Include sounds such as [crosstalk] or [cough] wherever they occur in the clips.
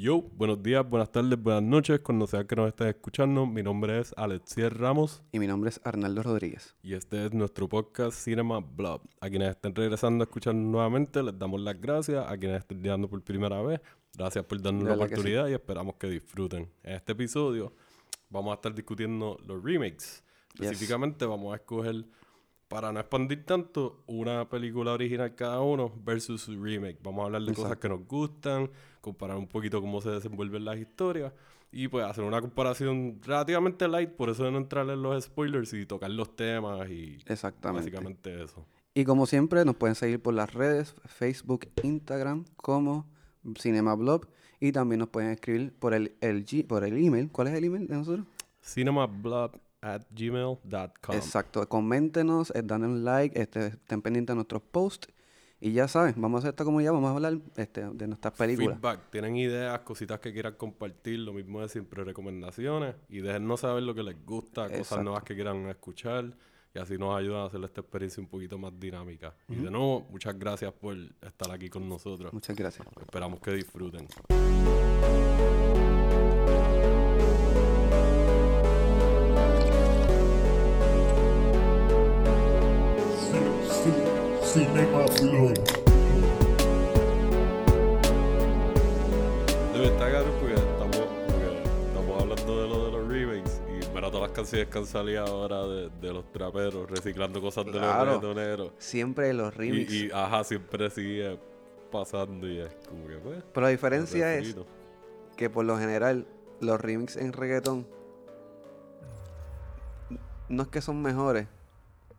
Yo, buenos días, buenas tardes, buenas noches, cuando sea que nos estés escuchando. Mi nombre es Alexier Ramos Y mi nombre es Arnaldo Rodríguez. y este es nuestro podcast Cinema Blob. A quienes estén regresando a escuchar nuevamente, les damos las gracias. A quienes estén llegando por primera vez, gracias por darnos la que sí. oportunidad y esperamos que disfruten. En este episodio vamos a estar discutiendo los remakes. Específicamente vamos a escoger, para no expandir tanto, una película original cada uno versus su remake. Vamos a hablar de cosas Exacto. que nos gustan, comparar un poquito cómo se desenvuelven las historias y pues hacer una comparación relativamente light, por eso de no entrar en los spoilers y tocar los temas y Exactamente. básicamente eso. Y como siempre, nos pueden seguir por las redes, Facebook, Instagram, como CinemaBlog. Y también nos pueden escribir por el, el G- por el email. ¿Cuál es el email de nosotros? cinemablob at gmail.com. Exacto. Coméntenos, eh, un like, este, estén pendientes de nuestros posts. Y ya saben, vamos a hacer esta comunidad, vamos a hablar este, de nuestras películas. Feedback, tienen ideas, cositas que quieran compartir, lo mismo de siempre, recomendaciones y déjennos saber lo que les gusta, cosas Exacto. nuevas que quieran escuchar y así nos ayudan a hacer esta experiencia un poquito más dinámica. Y de nuevo, muchas gracias por estar aquí con nosotros. Muchas gracias. Esperamos que disfruten. Cinema. Debe estar caro porque estamos, porque estamos hablando de lo de los remakes y mira todas las canciones que han salido ahora de, de los traperos, reciclando cosas de los Claro. reggaetoneros. Siempre los remix. Y, y, ajá, siempre sigue pasando y es como que pues. Pero la diferencia es que por lo general los remix en reggaetón no es que son mejores,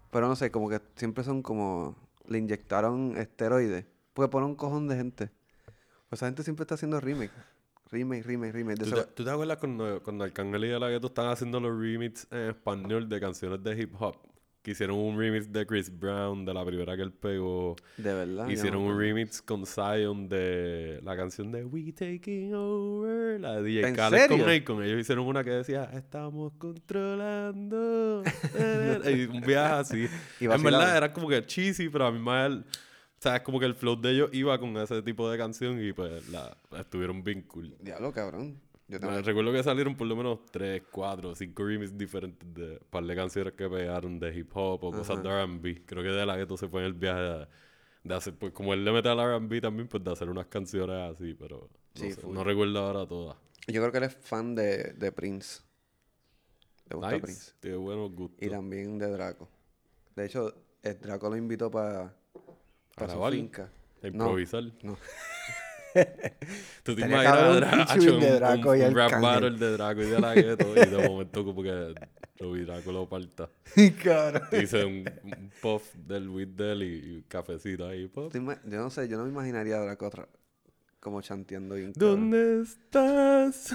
pero no sé, como que siempre son como le inyectaron esteroides, porque ponen un cojón de gente. Pues esa gente siempre está haciendo remake, remake, remake, remake. ¿Tú te, ese- tú te acuerdas cuando, cuando Arcángel y La están haciendo los remix en español de canciones de hip hop? Que hicieron un remix de Chris Brown, de la primera que él pegó. de verdad. Hicieron un remix con Zion de la canción de We Taking Over, la de DJ ¿En Khaled con? Akon. Ellos hicieron una que decía, estamos controlando. [laughs] y un viaje así. [laughs] Y en verdad era como que cheesy, pero a mí más el... O sea, es como que el flow de ellos iba con ese tipo de canción y pues la, la estuvieron bien cool. Diablo, cabrón. Yo Me también. recuerdo que salieron por lo menos 3, 4, 5 remixes diferentes de par de canciones que pegaron de hip hop o cosas de R&B. Creo que de la gueto se fue en el viaje de, de hacer, pues como él le mete al R&B también, pues de hacer unas canciones así, pero no, Sí, sé, no recuerdo ahora todas. Yo creo que eres fan de, de Prince. ¿Te gusta Nice, Prince? tiene buenos gustos. Y también de Draco. De hecho, el Draco lo invitó para su grabar? finca. A improvisar. No. [laughs] [laughs] Tú te imaginas cabrón un hacho, de un- Draco un, y un rap Arcángel. battle de Draco y de la gueto y de momento como que lo vi Draco lo parta. [laughs] Cabrón. Hice un, un puff del weed de él y, y un cafecito ahí. puff. Yo no sé, yo no me imaginaría a Draco otra- como chanteando bien. cabrón. ¿Dónde estás?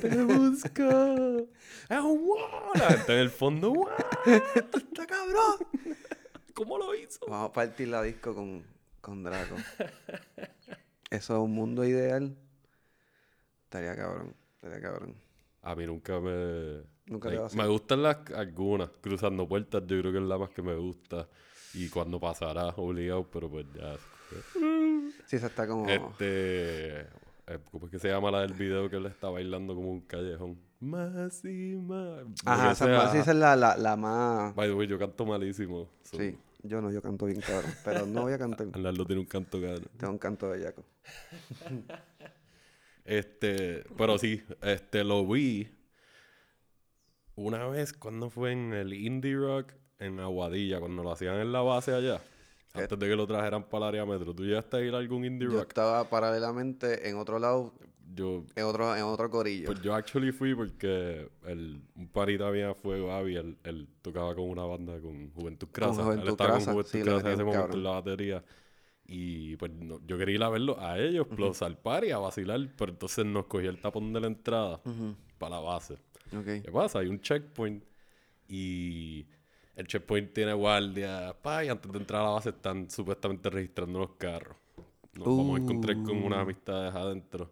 Te busco. [laughs] Ah, wow. La gente en el fondo. ¡Wow! ¡Está cabrón! ¿Cómo lo hizo? Vamos a partir la disco con, con Draco. Eso es un mundo ideal. Estaría cabrón. Estaría cabrón. A mí nunca me. Nunca hacer. me gustan las algunas. Cruzando puertas, yo creo que es la más que me gusta. Y cuando pasará, obligado, pero pues ya. Sí, esa está como. Este. eh, ¿Cómo es que se llama la del video que él está bailando como un callejón? Más y más. Ajá, esa, sea. esa es la, la, la más. By the way, yo canto malísimo. so, Sí, yo no, yo canto bien cabrón. Pero no voy a cantar. [laughs] Arnaldo tiene un canto caro. Tengo un canto bellaco. [laughs] Este, pero sí, este lo vi una vez cuando fue en el Indie Rock en Aguadilla, cuando lo hacían en la base allá. Antes de que lo trajeran para el área metro. ¿Tú llegaste a ir a algún Indie Yo Rock? estaba paralelamente en otro lado, Yo, en otro, en otro corillo. pues yo actually fui porque el, un panita mía fue Gaby, él, él tocaba con una banda con Juventud Crasa. él Juventud estaba Crasa, con Juventud sí, Crasa en ese momento en la batería. Y pues no- yo quería ir a verlo a ellos, plus al party, a vacilar. Pero entonces nos cogí el tapón de la entrada para la base. ¿Qué pasa? Hay un checkpoint y el checkpoint tiene guardia. Pa, y antes de entrar a la base están supuestamente registrando los carros. Nos vamos a encontrar con unas Uh. amistades adentro.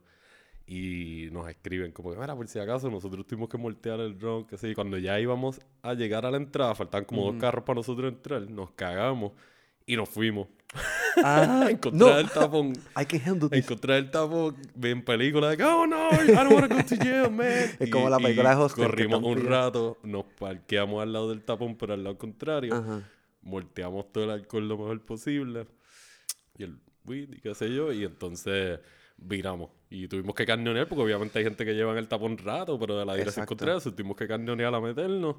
Y nos escriben como que, mira, por si acaso, nosotros tuvimos que voltear el drone, que sí. Cuando ya íbamos a llegar a la entrada, faltaban como dos carros para nosotros entrar, nos cagamos y nos fuimos. Ah, [laughs] encontrar no. el tapón. I can handle this. Encontrar el tapón en película de oh no, I don't want to go to jail, man. [laughs] Es como la película de Hostel, Corrimos un rato, nos parqueamos al lado del tapón, pero al lado contrario. Ajá. Volteamos todo el alcohol lo mejor posible. Y el weed y qué sé yo. Y entonces viramos. Y tuvimos que carneonear, porque obviamente hay gente que lleva en el tapón rato, pero de la dirección contraria. tuvimos que carneonear a meternos.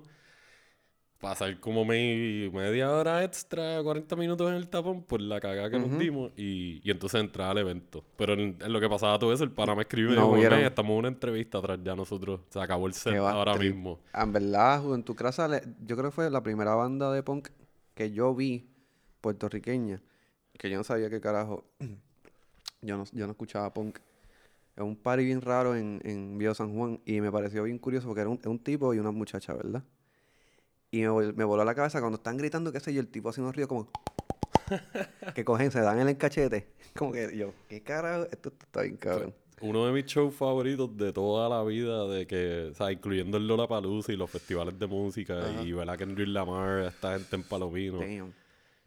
Pasar como me- media hora extra, 40 minutos en el tapón por la cagada que nos dimos y, y entonces entrar al evento. Pero en, en lo que pasaba todo eso, el pana me escribió y No dijo. "Men, estamos en una entrevista atrás ya nosotros. Se acabó el set ahora mismo. En verdad, Juventud Crasa, yo creo que fue la primera banda de punk que yo vi puertorriqueña, que yo no sabía qué carajo. [clears throat] Yo no, yo no escuchaba punk. Es un party bien raro en, en Viejo San Juan y me pareció bien curioso porque era un, un tipo y una muchacha, ¿verdad? Y me, vol- me voló la cabeza cuando están gritando, qué sé yo, el tipo haciendo ruido como... [laughs] que cogen, se dan en el cachete. [laughs] Como que yo, ¿qué carajo? Esto, esto está bien cabrón. Uno de mis shows favoritos de toda la vida, de que, o sea, incluyendo el Lollapalooza y los festivales de música y ver a Kendrick Lamar, esta gente en Palomino. Damn.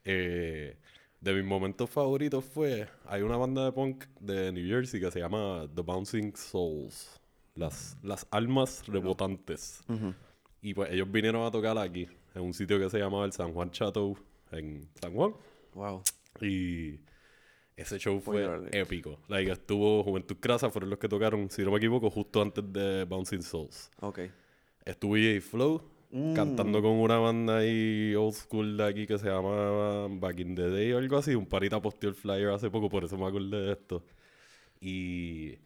Eh, de mis momentos favoritos fue, hay una banda de punk de New Jersey que se llama The Bouncing Souls, las, las almas rebotantes. Y pues ellos vinieron a tocar aquí, en un sitio que se llamaba el San Juan Chateau, en San Juan. Wow. Y ese show fue épico. Like, estuvo Juventud Crasa, fueron los que tocaron, si no me equivoco, justo antes de Bouncing Souls. Ok. Estuvo EA Flow Mm. cantando con una banda ahí old school de aquí que se llama Back in the Day o algo así. Un parita posteó el flyer hace poco, por eso me acordé de esto. Y.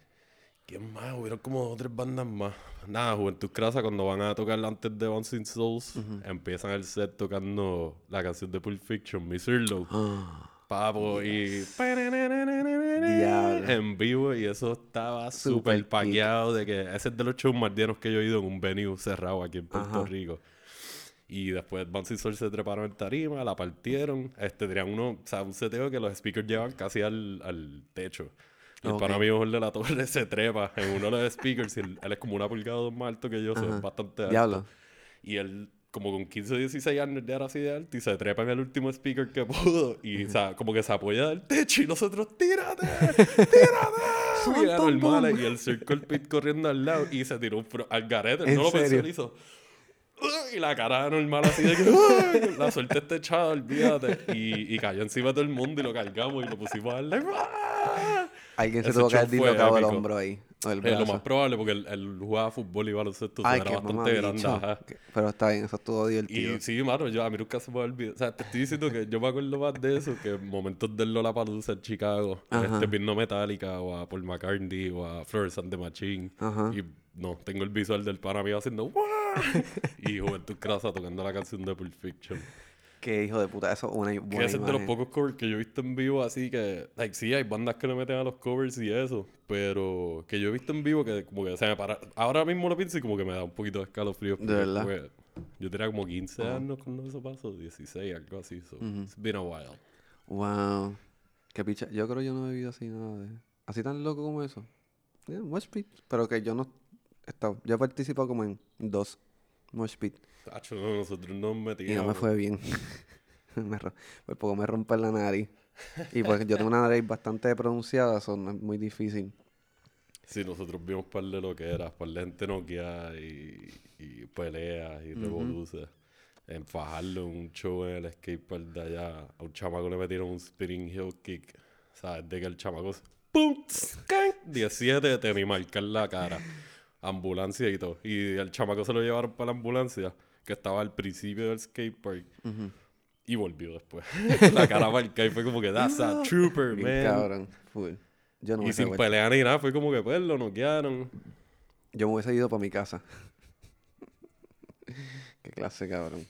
¿Quién más? Hubieron como dos o tres bandas más. Nada, Juventud Crasa, cuando van a tocar antes de Bouncing Souls, empiezan el set tocando la canción de Pulp Fiction, Miss Irlow. Papo y. Diablo. En vivo y eso estaba Super súper paqueado de que ese es de los shows más llenos que yo he ido en un venue cerrado aquí en Puerto Ajá. Rico. Y después Bouncy Soul se treparon en tarima, la partieron. Este, tenían uno, o sea, un seteo que los speakers llevan casi al, al techo. Y el Ok. pana mío de la Torre [laughs] se trepa en uno de los speakers y él, él es como una pulgada más alto que yo, o sea, Ajá. es bastante alto. Diablo. Y él, como con 15 o 16 años, era así de alto y se trepa en el último speaker que pudo. Y, o sea, como que se apoya del techo y nosotros, ¡tírate! [laughs] ¡Tírate! y era pum, normal. Y el [laughs] Circle Pit corriendo al lado y se tiró un fro- al garete. ¿En No lo pensó, Y la cara normal así de que la suerte está echada, olvídate. Y, y cayó encima de todo el mundo y lo cargamos y lo pusimos a [laughs] darle. Alguien se tuvo que haber dislocado el hombro ahí. O el Eh, lo más probable porque él, él jugaba fútbol y baloncesto, Ay, era bastante grande. Pero está bien, eso estuvo divertido. Y sí, mano, yo, a mí nunca se me olvidar. O sea, te estoy diciendo que yo me acuerdo más de eso que momentos del Lollapalooza en Chicago. Ajá. Este, viendo Metallica o a Paul McCartney o a Flores and the Machine. Ajá. Y no, tengo el visual del pana mío haciendo ¡Wow! [laughs] y Juventud Crasa tocando la canción de Pulp Fiction. Qué hijo de puta, eso es una buena es de los pocos covers que yo he visto en vivo así que... Like, sí, hay bandas que le meten a los covers y eso. Pero que yo he visto en vivo que como que se me para... Ahora mismo lo pienso y como que me da un poquito de escalofrío. ¿De verdad? Yo tenía como 15 años cuando eso pasó. 16, algo así. So, It's been a while. Wow. Qué picha. Yo creo que yo no he vivido así nada de... Así tan loco como eso. Yeah, mosh pit. Pero que yo no he estado... Yo he participado como en dos mosh pit. Tacho, no, nosotros nos Y metíamos. no me fue bien. [laughs] me Por poco me rompe la nariz. Y pues yo tengo una nariz bastante pronunciada, eso no es muy difícil. Sí, nosotros vimos par de lo que era, par de gente noqueada y, y peleas y revoluces. En Fajardo, en un show en el skatepark de allá, a un chamaco le metieron un spinning heel kick. ¿Sabes? De que el chamaco se- ¡Pum! ¡Scan! 17 te ni marcar la cara. Ambulancia y todo. Y el chamaco se lo llevaron para la ambulancia, que estaba al principio del skatepark. Y volvió después. [laughs] la cara marcada y fue como que, that's a trooper, Bien man. cabrón. Full. Yo no me Y sin pelear ni nada, fue como que pues lo noquearon. Yo me hubiese ido para mi casa. [laughs] Qué clase, cabrón.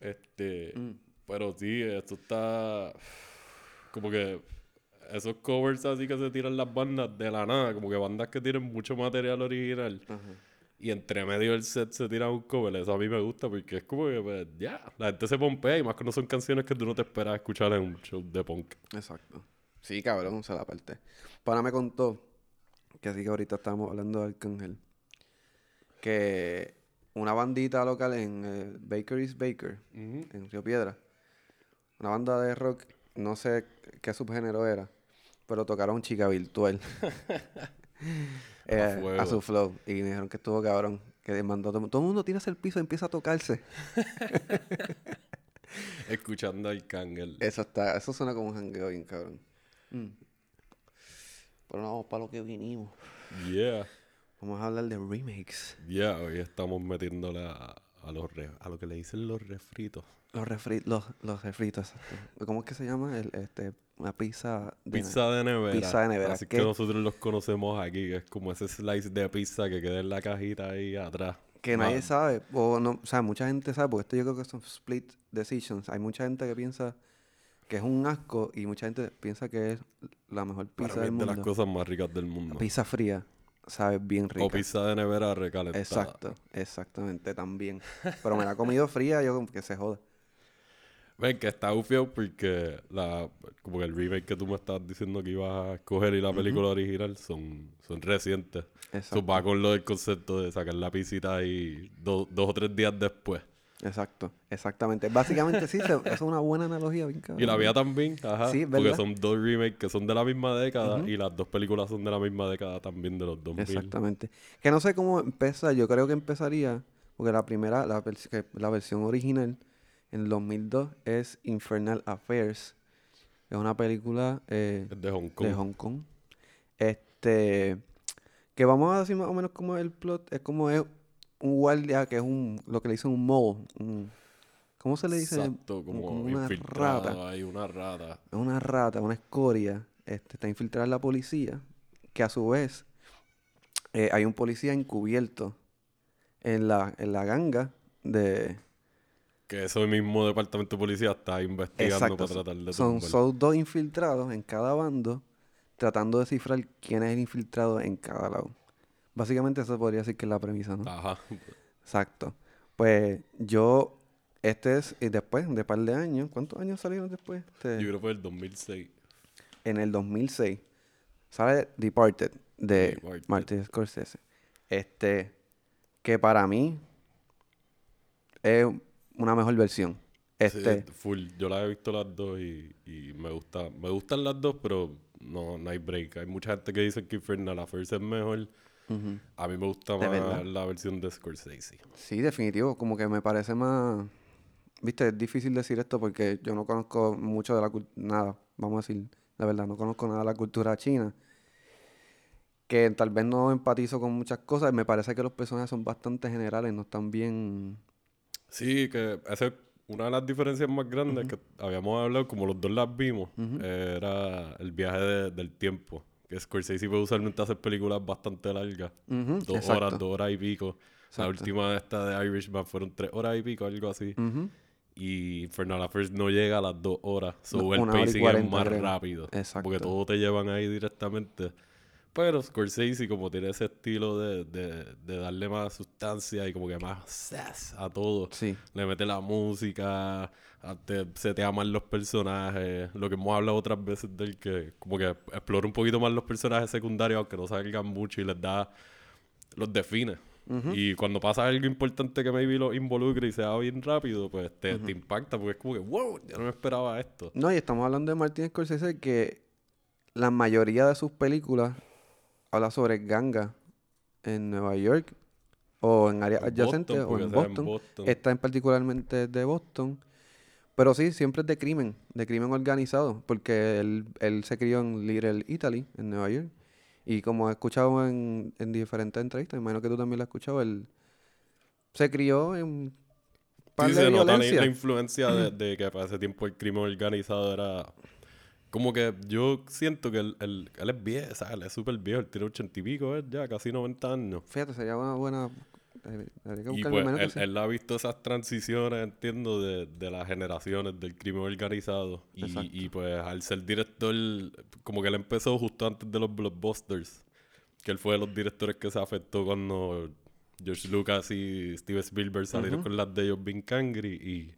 Este, Mm. pero sí, esto está como que esos covers así que se tiran las bandas de la nada, como que bandas que tienen mucho material original. Y entre medio del set se tira un cover, eso a mí me gusta porque es como que, pues, ya, la gente se pompea y más que no son canciones que tú no te esperas escuchar en un show de punk. Exacto. Sí, cabrón, es la parte. Pana me contó, que así que ahorita estábamos hablando de Arcángel, que una bandita local en eh, Bakery's Baker, en Río Piedra, una banda de rock, no sé qué subgénero era, pero tocaron Chica Virtual. [laughs] Eh, a, su flow. Y me dijeron que estuvo cabrón. Que mandó todo, todo el mundo tira el piso y empieza a tocarse. [laughs] Escuchando al Kangel. Eso está, eso suena como un jangueo bien cabrón. Mm. Pero no vamos para lo que vinimos. Yeah. Vamos a hablar de remakes. Yeah, hoy estamos metiéndole a, a los re- a lo que le dicen los refritos. Los, refri los, los refritos, exacto. ¿Cómo es que se llama? El, este, una pizza de... Pizza de nevera. Pizza de nevera. Así ¿Qué? que nosotros los conocemos aquí, que es como ese slice de pizza que queda en la cajita ahí atrás. Que nadie sabe, o no, o sea, mucha gente sabe, porque esto yo creo que son split decisions. Hay mucha gente que piensa que es un asco y mucha gente piensa que es la mejor Para pizza mí del es de mundo. las cosas más ricas del mundo. Pizza fría, sabe bien rica. O pizza de nevera recalentada. Exacto, exactamente, también. Pero me la he comido fría, yo como que se joda. Ven, que está ufio porque la, como que el remake que tú me estabas diciendo que ibas a escoger y la película original son, son recientes. Exacto, va con lo del concepto de sacar la pisita ahí do- dos o tres días después. exacto, exactamente. Básicamente sí, se- [laughs] es una buena analogía, bien. Y la mía también, ajá. Sí, porque son dos remakes que son de la misma década y las dos películas son de la misma década también de los 2000. Exactamente. Que no sé cómo empezar. Yo creo que empezaría, porque la primera, la, la versión original, en el 2002, es Infernal Affairs. Es una película eh, de Hong Kong. de Hong Kong. Este, que vamos a decir más o menos como es el plot. Es como es un guardia que es un, lo que le dicen un mole. un- ¿Cómo se le dice? Exacto, como, como una rata. ahí, una rata. Es una rata, una escoria, este, está infiltrada en la policía, que a su vez eh, hay un policía encubierto en la, en la ganga de... Que ese mismo departamento de policía está investigando Exacto, para tratar de son, son dos infiltrados en cada bando, tratando de descifrar quién es el infiltrado en cada lado. Básicamente eso podría decir que es la premisa, ¿no? Ajá. Exacto. Pues yo, este es, y después de par de años, ¿cuántos años salieron después? Este, Yo creo que fue el 2006. en el 2006 sale Departed de Departed. Martin Scorsese. Este, que para mí es una mejor versión. Este, Sí, full. Yo las he visto las dos y, y me gusta, me gustan las dos, pero no, no hay break. Hay mucha gente que dice que Infernal Affairs es mejor. ujú. A mí me gusta más verdad. la versión de Scorsese. sí, definitivo, como que me parece más, viste, es difícil decir esto porque yo no conozco mucho de la cultura, nada, vamos a decir, la verdad, no conozco nada de la cultura china. Que tal vez no empatizo con muchas cosas, me parece que los personajes son bastante generales, no están bien... Sí, que esa es una de las diferencias más grandes que habíamos hablado, como los dos las vimos, eh, era el viaje de- del tiempo. Que Scorsese puede usualmente hacer películas bastante largas. Ujú, Dos exacto. horas, dos horas y pico. La Exacto. última de esta de Irishman fueron tres horas y pico, algo así. Y Infernal Affairs no llega a las dos horas. So No, el pacing es 40, más creo. rápido. Exacto. Porque todo te llevan ahí directamente. Pero Scorsese, como tiene ese estilo de, de, de darle más sustancia y como que más sass a todo. Sí. Le mete la música, te- se te aman los personajes. Lo que hemos hablado otras veces del que como que explora un poquito más los personajes secundarios, aunque no salgan mucho y les da, los define. Y cuando pasa algo importante que maybe los involucre y sea bien rápido, pues te, te impacta porque es como que, wow, yo no me esperaba esto. No, y estamos hablando de Martin Scorsese que la mayoría de sus películas habla sobre ganga en Nueva York o en áreas En adyacentes o en Boston. Boston. Esta en particularmente de Boston. Pero sí, siempre es de crimen, de crimen organizado, porque él, él se crió en Little Italy, en Nueva York. Y como he escuchado en, en diferentes entrevistas, imagino que tú también lo has escuchado, él se crió en par Sí, de se nota la, la influencia de, de que para ese tiempo el crimen organizado era... Como que yo siento que él, él, él es viejo, o sea, él es súper viejo, él tiene ochenta y pico, ya casi 90 años. Fíjate, sería una buena... eh, Habría que Y pues él, sí. él ha visto esas transiciones, entiendo, de, de las generaciones del crimen organizado. Y, y pues al ser director, como que él empezó justo antes de los blockbusters. Que él fue de los directores que se afectó cuando George Lucas y Steven Spielberg salieron con las de ellos bien cangri. Y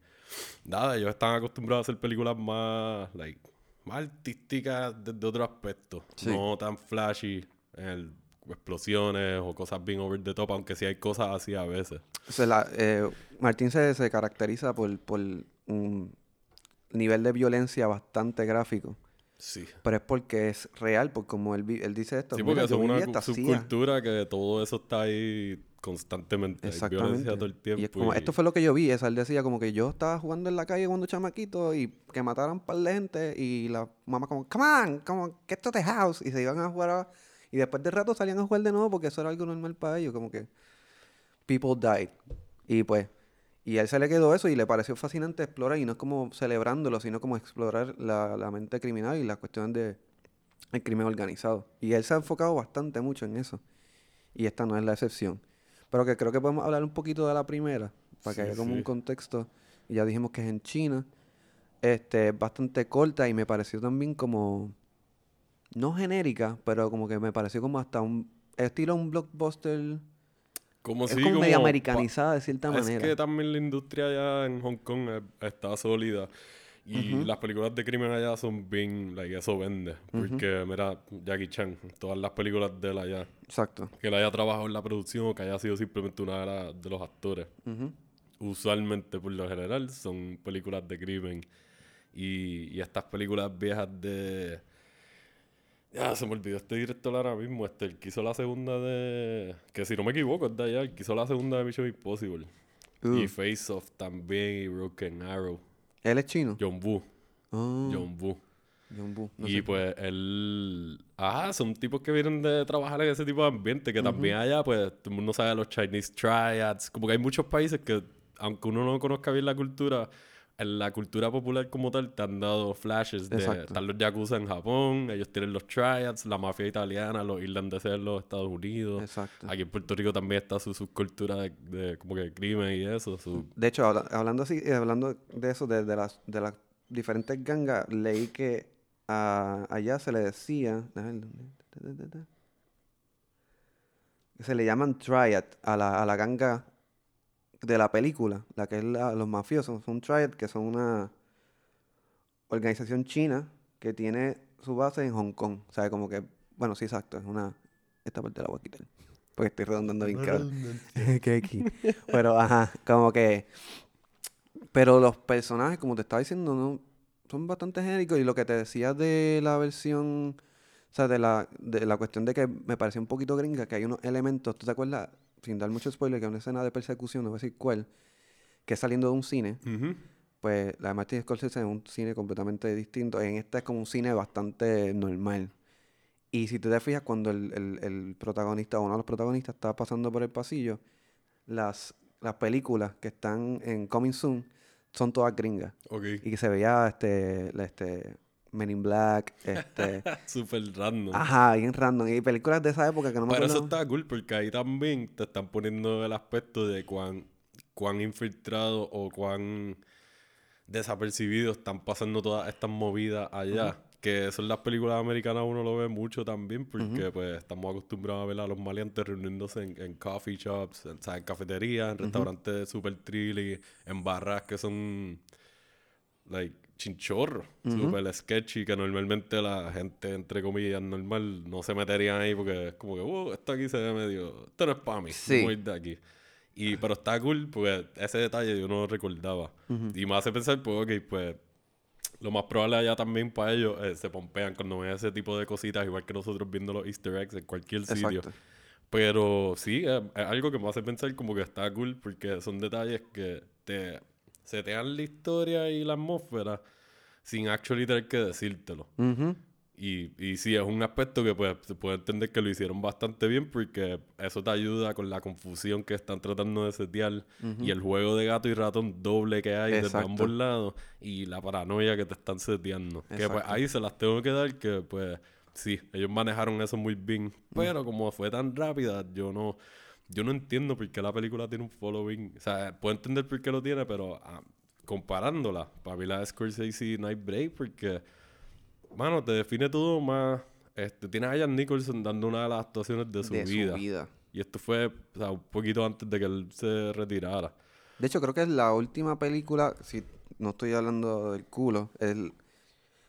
nada, ellos están acostumbrados a hacer películas más, like, más artísticas desde otro aspecto. Sí. No tan flashy. el- explosiones o cosas bien over the top, aunque sí hay cosas así a veces. O sea, la- eh, Martín se, se caracteriza por, por un nivel de violencia bastante gráfico. Sí. Pero es porque es real, porque como él, él dice esto, Sí, "Mira, porque es una esta cu- CIA". subcultura que todo eso está ahí constantemente. Hay Exactamente. violencia todo el tiempo. Y es como, y- esto fue lo que yo vi. Esa él decía como que yo estaba jugando en la calle cuando chamaquito y que mataran un par de gente y la mamá como, come on, como, get to the house. Y se iban a jugar a- Y después de rato salían a jugar de nuevo porque eso era algo normal para ellos. Como que people died. Y pues, y a él se le quedó eso y le pareció fascinante explorar y no es como celebrándolo, sino como explorar la, la mente criminal y las cuestiones de el crimen organizado. Y él se ha enfocado bastante mucho en eso. Y esta no es la excepción. Pero que creo que podemos hablar un poquito de la primera, para que Sí, haya como un sí. contexto. Y ya dijimos que es en China. Este, es bastante corta y me pareció también como, no genérica, pero como que me pareció como hasta un, estilo un blockbuster. como es si, como medio pa- americanizada de cierta Es manera. que también la industria allá en Hong Kong eh, está sólida. Y las películas de crimen allá son bien, like, eso vende. Porque, mira, Jackie Chan, todas las películas de él allá, Exacto. que él haya trabajado en la producción o que haya sido simplemente una de, la- de los actores, usualmente por lo general son películas de crimen. Y, y estas películas viejas de... Ya, se me olvidó este director ahora mismo, este, el que hizo la segunda de... Que si no me equivoco es de allá, el que hizo la segunda de Mission Impossible. Y Face Off también, y Broken Arrow. Él es chino. John Woo. Oh, John Woo. John Woo, no y sé. pues él... Ajá, son tipos que vienen de trabajar en ese tipo de ambiente, que también allá, pues, todo el mundo sabe los Chinese Triads. Como que hay muchos países que, aunque uno no conozca bien la cultura, en la cultura popular como tal, te han dado flashes de... Exacto. Están los Yakuza en Japón, ellos tienen los Triads, la mafia italiana, los irlandeses en los Estados Unidos. Exacto. Aquí en Puerto Rico también está su subcultura de, de como que crimen y eso. Su... De hecho, habla- hablando así, eh, hablando de eso, de, de las, de las diferentes gangas, leí que a- allá se le decía, se le llaman triad a la, a la ganga de la película, la que es la- los mafiosos, son triad, que son una organización china que tiene su base en Hong Kong, o sea, como que, bueno, sí, exacto, es una, esta parte la voy a quitar, porque estoy redondando bien cabrón. [laughs] que aquí. Pero, ajá, como que. Pero los personajes, como te estaba diciendo, no son bastante genéricos. Y lo que te decía de la versión. O sea, de la, de la cuestión de que me parecía un poquito gringa, que hay unos elementos. ¿Tú te acuerdas? Sin dar mucho spoiler, que una escena de persecución, no voy a decir cuál, que es saliendo de un cine. Pues la de Martin Scorsese es un cine completamente distinto. En este es como un cine bastante normal. Y si tú te fijas, cuando el, el- el protagonista o uno de los protagonistas está pasando por el pasillo, las, las películas que están en Coming Soon son todas gringas. Y que se veía este, este Men in Black, este, [laughs] Súper random. ajá, bien random. Y películas de esa época que no me Pero eso acuerdo. está cool porque ahí también te están poniendo el aspecto de cuán, cuán infiltrado o cuán desapercibidos están pasando todas estas movidas allá. Que eso en las películas americanas uno lo ve mucho también porque pues estamos acostumbrados a ver a los maleantes reuniéndose en, en coffee shops, en, o sea, en cafeterías, en restaurantes super trilly, en barras que son like chinchorros, super sketchy, que normalmente la gente, entre comillas, normal no se metería ahí porque es como que, uh, esto aquí se ve medio, esto no es para mí, Sí. voy de aquí. Y, pero está cool porque ese detalle yo no lo recordaba. Y me hace pensar, pues, ok, pues, lo más probable allá también para ellos eh, se pompean cuando ven ese tipo de cositas, igual que nosotros viendo los easter eggs en cualquier sitio. Exacto. Pero sí, es, es algo que me hace pensar como que está cool porque son detalles que te setean la historia y la atmósfera sin actually tener que decírtelo. Ujú. Y, y sí, es un aspecto que pues, se puede entender que lo hicieron bastante bien porque eso te ayuda con la confusión que están tratando de setear y el juego de gato y ratón doble que hay Exacto. ambos lados y la paranoia que te están seteando. Que pues Exacto. ahí se las tengo que dar que pues sí, ellos manejaron eso muy bien. Pero como fue tan rápida, yo no... Yo no entiendo por qué la película tiene un following. O sea, puedo entender por qué lo tiene, pero ah, comparándola, para mí la de Scorsese Night Break, porque Mano, te define todo más. Este, tienes a Ian Nicholson dando una de las actuaciones de su, de vida. su vida. Y esto fue o sea, un poquito antes de que él se retirara. De hecho, creo que es la última película, si no estoy hablando del culo, es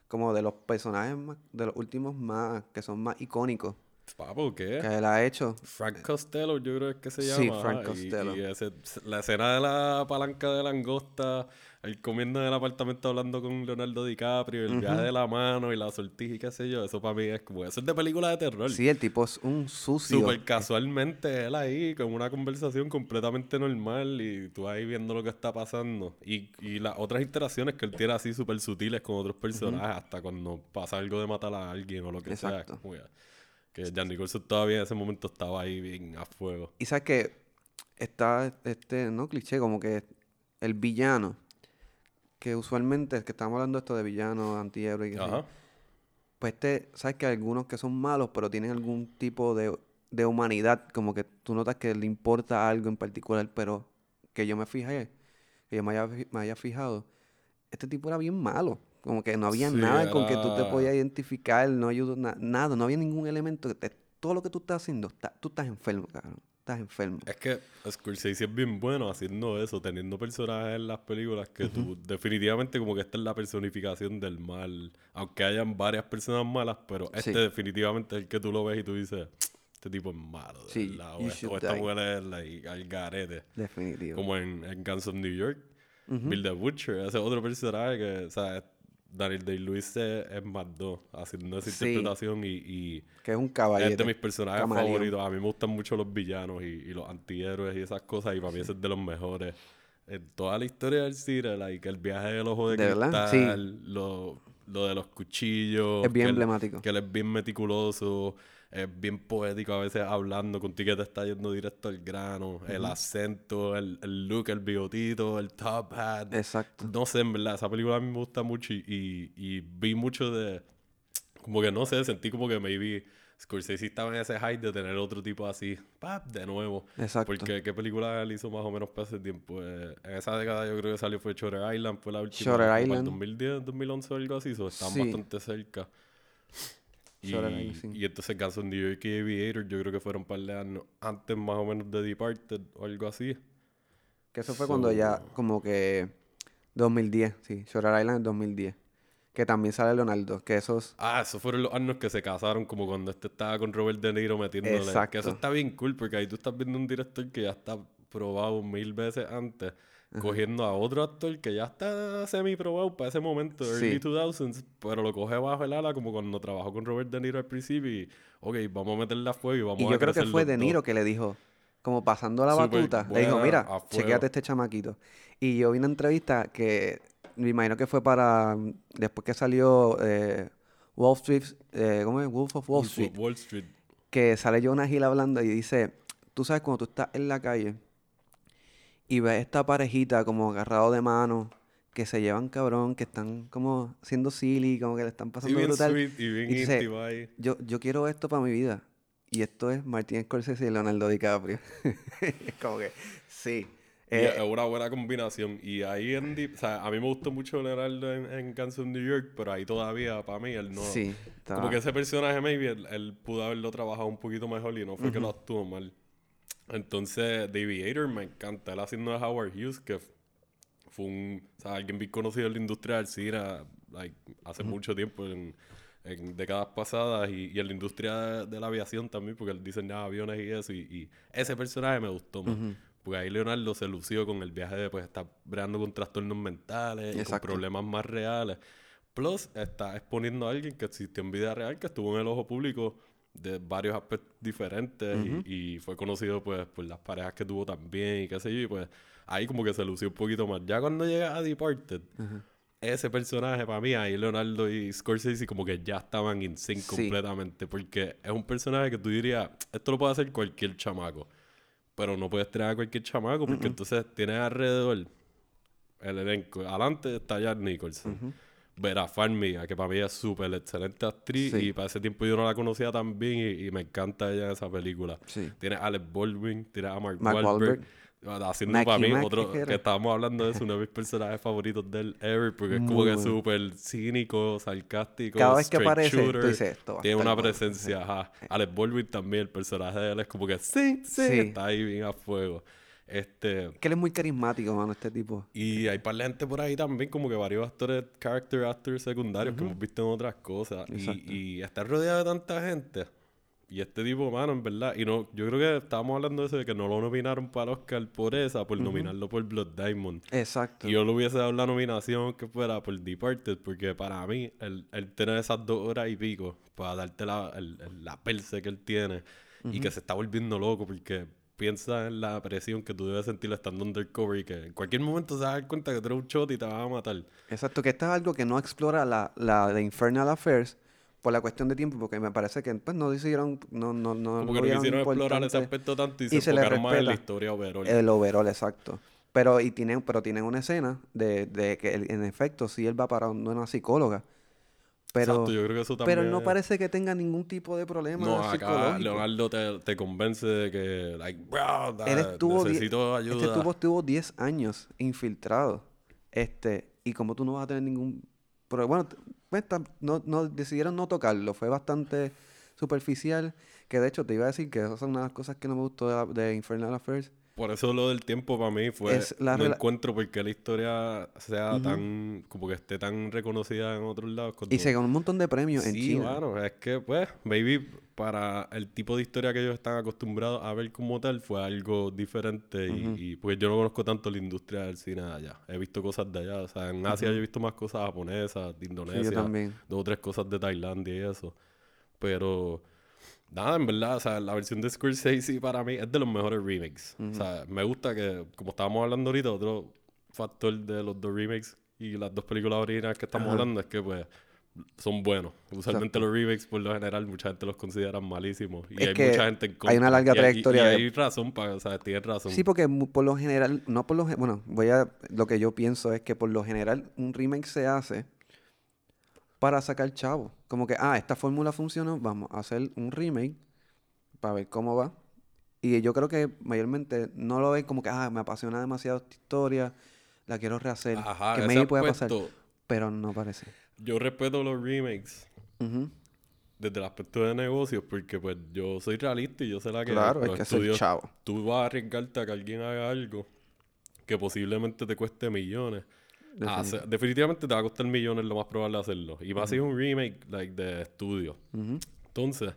como de los personajes más, de los últimos más, que son más icónicos. Papo, ¿qué? que él ha hecho. Frank Costello, yo creo que se llama. Sí, Frank y- Costello. Y, ese- la escena de la palanca de langosta, el comiendo en el apartamento hablando con Leonardo DiCaprio, el viaje de la mano y la sortija y qué sé yo, eso para mí es como, eso es de película de terror. Sí, el tipo es un sucio. Súper casualmente él ahí con una conversación completamente normal y tú ahí viendo lo que está pasando. Y, y las otras interacciones que él tiene así súper sutiles con otros personajes, hasta cuando pasa algo de matar a alguien o lo que sea. Exacto. como que- que Jan Nicholson todavía en ese momento estaba ahí bien a fuego. Y sabes que está este, no cliché, como que el villano, que usualmente, que estamos hablando esto de villanos, antihéroes, y Ajá. pues este, sabes que algunos que son malos, pero tienen algún tipo de, de humanidad, como que tú notas que le importa algo en particular, pero que yo me fijé, que yo me haya, me haya fijado, este tipo era bien malo. Como que no había Sí, nada con que tú te podías identificar, no ayudó na- nada, no había ningún elemento. de- todo lo que tú estás haciendo, está- tú estás enfermo, cabrón. Estás enfermo. Es que Scorsese es bien bueno haciendo eso, teniendo personajes en las películas que tú definitivamente como que esta es la personificación del mal, aunque hayan varias personas malas, pero este Sí. definitivamente es el que tú lo ves y tú dices, este tipo es malo, de Sí, verdad", o, esta- o mujer es la y- al garete, Definitivo. como en, en Guns of New York. Bill the Butcher, ese otro personaje que, o sea, Daniel Day-Lewis es, es más dos, haciendo esa Sí. interpretación y- y Que es un es caballete. de mis personajes camaleón. favoritos. A mí me gustan mucho los villanos y, y los antihéroes y esas cosas. Y para mí ese es de los mejores. En toda la historia del cine, like, el viaje del ojo de, ¿De cristal, lo, lo de los cuchillos. Es bien que él- emblemático. que él es bien meticuloso, es bien poético a veces hablando contigo que te está yendo directo al grano. El acento, el, el look, el bigotito, el top hat. Exacto. No sé, en verdad, esa película a mí me gusta mucho y, y, y vi mucho de... Como que no sé, sentí como que maybe Scorsese estaba en ese hype de tener otro tipo así, ¡pap! de nuevo. Exacto. Porque qué película él hizo más o menos para ese tiempo. Eh, en esa década yo creo que salió fue Shutter Island, fue la última. Shutter como para el Island. 2010, 2011 o algo así, so, estaban Sí. bastante cerca. Y, y entonces Guns N' New York y Aviator yo creo que fueron un par de años antes más o menos de Departed o algo así. Que eso fue cuando ya, como que 2010, sí, Shutter Island en 2010. Que también sale Leonardo, que esos... Ah, esos fueron los años que se casaron, como cuando este estaba con Robert De Niro metiéndole. Que Exacto. eso está bien cool, porque ahí tú estás viendo un director que ya está probado mil veces antes, cogiendo a otro actor que ya está semi-probado para ese momento, Sí. early 2000s, pero lo coge bajo el ala, como cuando trabajó con Robert De Niro al principio y, ok, vamos a meterle a fuego y vamos Y a yo creo que fue De dos". Niiro que le dijo, como pasando la Súper batuta, le dijo, mira, a chequeate este chamaquito. Y yo vi una entrevista que me imagino que fue para, mm, después que salió eh, Wall Street, eh, ¿cómo es? Wolf of Wall Street. Wall Street. que sale Jonah Hill hablando y dice, tú sabes cuando tú estás en la calle y ves esta parejita como agarrado de mano, que se llevan cabrón, que están como siendo silly, como que le están Y pasando bien brutal. sweet y bien Y dice, ahí. Yo, yo quiero esto para mi vida. Y esto es Martin Scorsese y Leonardo DiCaprio. [laughs] es como que, sí. Y Eh, es una buena combinación. Y ahí en Deep- o sea, a mí me gustó mucho Leonardo en, en Guns New York, pero ahí todavía, para mí, él no. sí. Como que ese personaje, maybe, él, él pudo haberlo trabajado un poquito mejor y no fue que lo actuó mal. Entonces, The Aviator me encanta. Él haciendo de Howard Hughes, que fue un. O sea, alguien bien conocido en la industria del cine like, hace mucho tiempo, en, en décadas pasadas, y, y en la industria de, la aviación también, porque él diseñaba aviones y eso. Y, y ese personaje me gustó más. Porque ahí Leonardo se lució con el viaje de pues estar breando con trastornos mentales y con problemas más reales. Plus, está exponiendo a alguien que existió en vida real, que estuvo en el ojo público de varios aspectos diferentes y, y fue conocido pues por las parejas que tuvo también y qué sé yo. Y pues ahí como que se lució un poquito más. Ya cuando llega a Departed, ese personaje para mí, ahí Leonardo y Scorsese como que ya estaban in sync Sí. completamente. Porque es un personaje que tú dirías, esto lo puede hacer cualquier chamaco. Pero no puedes traer a cualquier chamaco porque entonces tienes alrededor el elenco. Adelante está Jack Nicholson. Vera Farmiga, que para mí es súper excelente actriz Sí. y para ese tiempo yo no la conocía tan bien y, y me encanta ella en esa película. Sí. Tiene a Alex Baldwin, tiene a Mark, Mark Wahlberg. Wahlberg. Haciendo Mackie para mí otro que estábamos hablando de eso, uno de mis personajes favoritos del ever, porque es como Muy que bueno. súper cínico, sarcástico. Cada vez que aparece, tú shooter, dices, "Esto Tiene una bueno". presencia, ajá. Alex Baldwin también, el personaje de él es como que sí, sí, Sí. está ahí bien a fuego. Este, que él es muy carismático, mano, este tipo. y hay par de gente por ahí también, como que varios actores, character actors secundarios que hemos visto en otras cosas. Y, y estar rodeado de tanta gente, Y este tipo, mano, en verdad. Y no, yo creo que estábamos hablando de eso, de que no lo nominaron para el Oscar por esa, por nominarlo por Blood Diamond. Exacto. Y yo le hubiese dado la nominación que fuera por Departed, porque para mí, el, el tener esas dos horas y pico para darte la, el- el- la perse que él tiene y que se está volviendo loco, porque piensa en la presión que tú debes sentir estando undercover y que en cualquier momento se va a dar cuenta que tú eres un shot y te van a matar. Exacto, que esto es algo que no explora la, la de Infernal Affairs por la cuestión de tiempo, porque me parece que pues, no decidieron, no, no, no Como lo que no quisieron explorar ese aspecto tanto y, y se, se enfocaron más en la historia overall. el overall, exacto. Pero, y tienen, pero tienen una escena de, de que en efecto sí él va para un- una psicóloga. Pero, Exacto, yo creo que eso pero también... no parece que tenga ningún tipo de problema No, acá. Leonardo te, te convence de que, like, bro, da- Él estuvo, necesito ayuda. Este tuvo estuvo 10 años infiltrado. Este, y como tú no vas a tener ningún pero bueno, pues, no, no decidieron no tocarlo, fue bastante superficial, que de hecho te iba a decir que esas son una de las cosas que no me gustó de, la- de Infernal Affairs. Por eso lo del tiempo para mí fue... Es la no encuentro por qué la historia sea tan... Como que esté tan reconocida en otros lados. Y se ganó un montón de premios en Sí, China. bueno, es que pues, maybe para el tipo de historia que ellos están acostumbrados a ver como tal fue algo diferente y, y, pues yo no conozco tanto la industria del cine de allá. He visto cosas de allá, o sea, en Asia yo he visto más cosas japonesas, de Indonesia, también. dos o tres cosas de Tailandia y eso. Pero nada, en verdad, o sea, la versión de Scorsese para mí es de los mejores remakes. O sea, me gusta que, como estábamos hablando ahorita, otro factor de los dos remakes y las dos películas originales que estamos hablando es que pues son buenos. Usualmente los remakes, por lo general, mucha gente los considera malísimos. Y Es hay que mucha gente en contra. hay una larga Y hay- y- trayectoria Y, de- hay razón para, o sea, tienes razón. Sí, porque por lo general, no por lo bueno, voy a, lo que yo pienso es que por lo general un remake se hace para sacar chavo. Como que, ah, esta fórmula funcionó, vamos a hacer un remake para ver cómo va. Y yo creo que mayormente no lo ven como que, ah, me apasiona demasiado esta historia, la quiero rehacer, Ajá, que maybe puede pasar, pero no parece. Yo respeto los remakes desde el aspecto de negocios porque pues yo soy realista y yo sé la que Claro, es que chavo. tú vas a arriesgarte a que alguien haga algo que posiblemente te cueste millones. Ah, se- definitivamente te va a costar millones lo más probable hacerlo. Y más si es un remake like, de estudio. Entonces,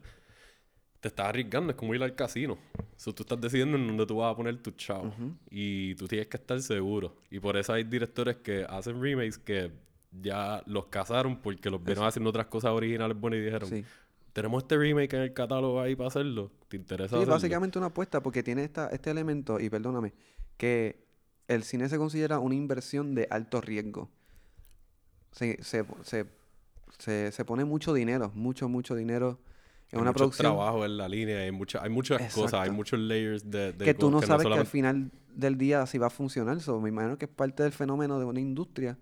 te estás arriesgando, es como ir al casino. So, tú estás decidiendo en dónde tú vas a poner tu chavo. Y tú tienes que estar seguro. Y por eso hay directores que hacen remakes que ya los casaron porque los vieron haciendo otras cosas originales buenas y dijeron, Sí. tenemos este remake en el catálogo ahí para hacerlo. ¿Te interesa Sí, hacerlo? básicamente una apuesta porque tiene esta, este elemento, y perdóname, que el cine se considera una inversión de alto riesgo. Se, se, se, se, se pone mucho dinero, mucho, mucho dinero en Hay una mucho producción trabajo en la línea, hay, mucha, hay muchas cosas, hay muchos layers de, de que tú no sabes que al final del día si va a funcionar. So, me imagino que es parte del fenómeno de una industria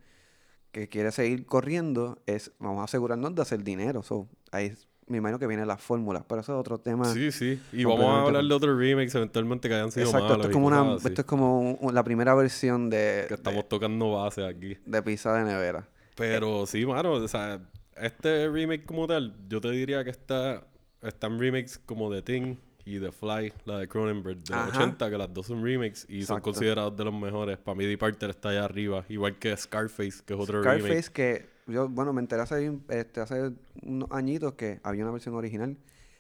que quiere seguir corriendo, es vamos a asegurarnos de hacer dinero. So, ahí me imagino que viene la fórmula, pero eso es otro tema. Sí, sí. Y vamos a hablar de otros remakes eventualmente que hayan sido Exacto, malos esto es como una, cosas así, esto es como un- un- la primera versión de, que estamos tocando base aquí. de, pizza de nevera. Pero sí, mano, o sea, este remake como tal, yo te diría que está, están remakes como The Thing y The Fly, la de Cronenberg de los Ajá. 80, que las dos son remakes y son considerados de los mejores. Para mí, Departed está allá arriba, igual que Scarface, que es otro remake. Scarface que yo, bueno, me enteré hace, este, hace unos añitos que había una versión original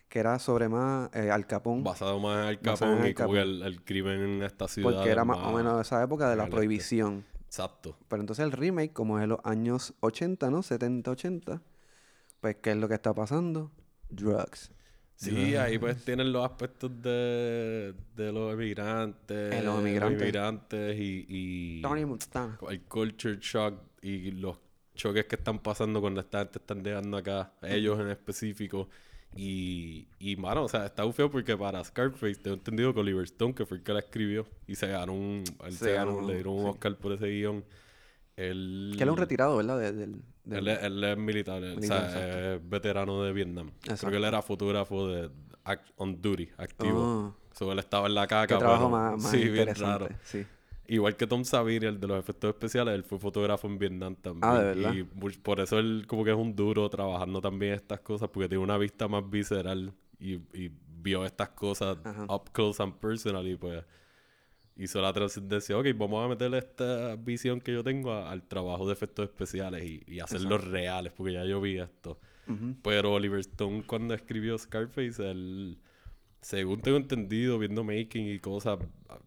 que era sobre más eh, Al Capone, Basado más en Al en Al y como Capone. el, el crimen en esta ciudad. porque era más o menos de esa época de la prohibición. Exacto. Pero entonces el remake, como es de los años 80, ¿no? 70, 80, pues ¿qué es lo que está pasando? Drugs. Sí, ahí pues tienen los aspectos de, de los emigrantes. Eh, los emigrantes. emigrantes y, y Tony Montana. el culture shock y los choques que están pasando cuando esta gente están llegando acá, ellos en específico. Y, y mano, o sea, está muy feo porque para Scarface, tengo entendido que Oliver Stone, que fue el que la escribió, y se ganó un, él Se se ganó, ganó, le dieron un sí. Oscar por ese guion. Él, Que él es un retirado, ¿verdad? De- del, del- él, es- él es militar, él- Militar, o sea, es veterano de Vietnam. Creo Exacto. que él era fotógrafo de act- on duty, activo. Ah, So, él estaba en la qué caca. trabajo pero- más, más sí, bien interesante. raro. Sí. Igual que Tom Savini, el de los efectos especiales, él fue fotógrafo en Vietnam también. Ah, ¿de verdad? Y por eso él como que es un duro trabajando también estas cosas, porque tiene una vista más visceral y, y vio estas cosas Ajá. up close and personal y pues... hizo la trascendencia, ok, vamos a meterle esta visión que yo tengo a- al trabajo de efectos especiales y, y hacerlos reales, porque ya yo vi esto. Pero Oliver Stone cuando escribió Scarface, él, según tengo entendido, viendo making y cosas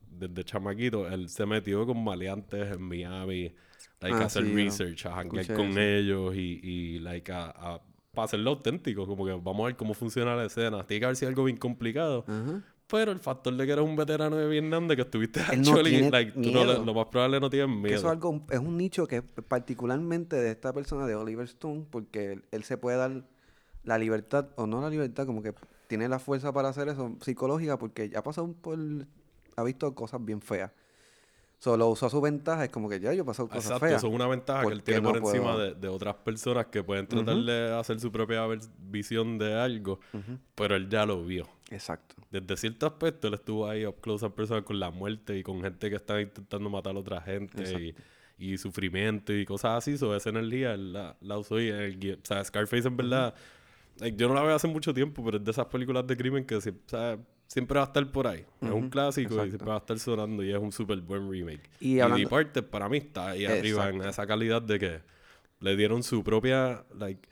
desde chamaquito, él se metió con maleantes en Miami, like, Ah, a hacer sí, research, a escuché con eso. ellos y, y like, a, a- para hacerlo auténtico, como que vamos a ver cómo funciona la escena. Tiene que haber sido algo bien complicado. Pero el factor de que eres un veterano de Vietnam, de que estuviste Él no actually, tiene like, no lo más probable no tienes Que miedo. eso es algo, es un nicho que es particularmente de esta persona, de Oliver Stone, porque él, él se puede dar la libertad, o no la libertad, como que tiene la fuerza para hacer eso psicológica, porque ya ha pasado por, ha visto cosas bien feas. Solo usó a su ventaja, es como que ya yo he pasado cosas Exacto, feas. eso es una ventaja que ¿Por él tiene por no encima puedo? de, de otras personas que pueden tratar de hacer su propia visión de algo, pero él ya lo vio. Exacto. Desde cierto aspecto, él estuvo ahí up close and personal con la muerte y con gente que estaba intentando matar a otra gente y, y sufrimiento y cosas así. Sobre esa energía él la, la usó y el O sea, Scarface en verdad, like, yo no la veo hace mucho tiempo, pero es de esas películas de crimen que sie- o sea, siempre va a estar por ahí. Es un clásico y siempre va a estar sonando y es un súper buen remake. Y Y, hablando- Departed para mí está ahí arriba en esa calidad de que le dieron su propia, like,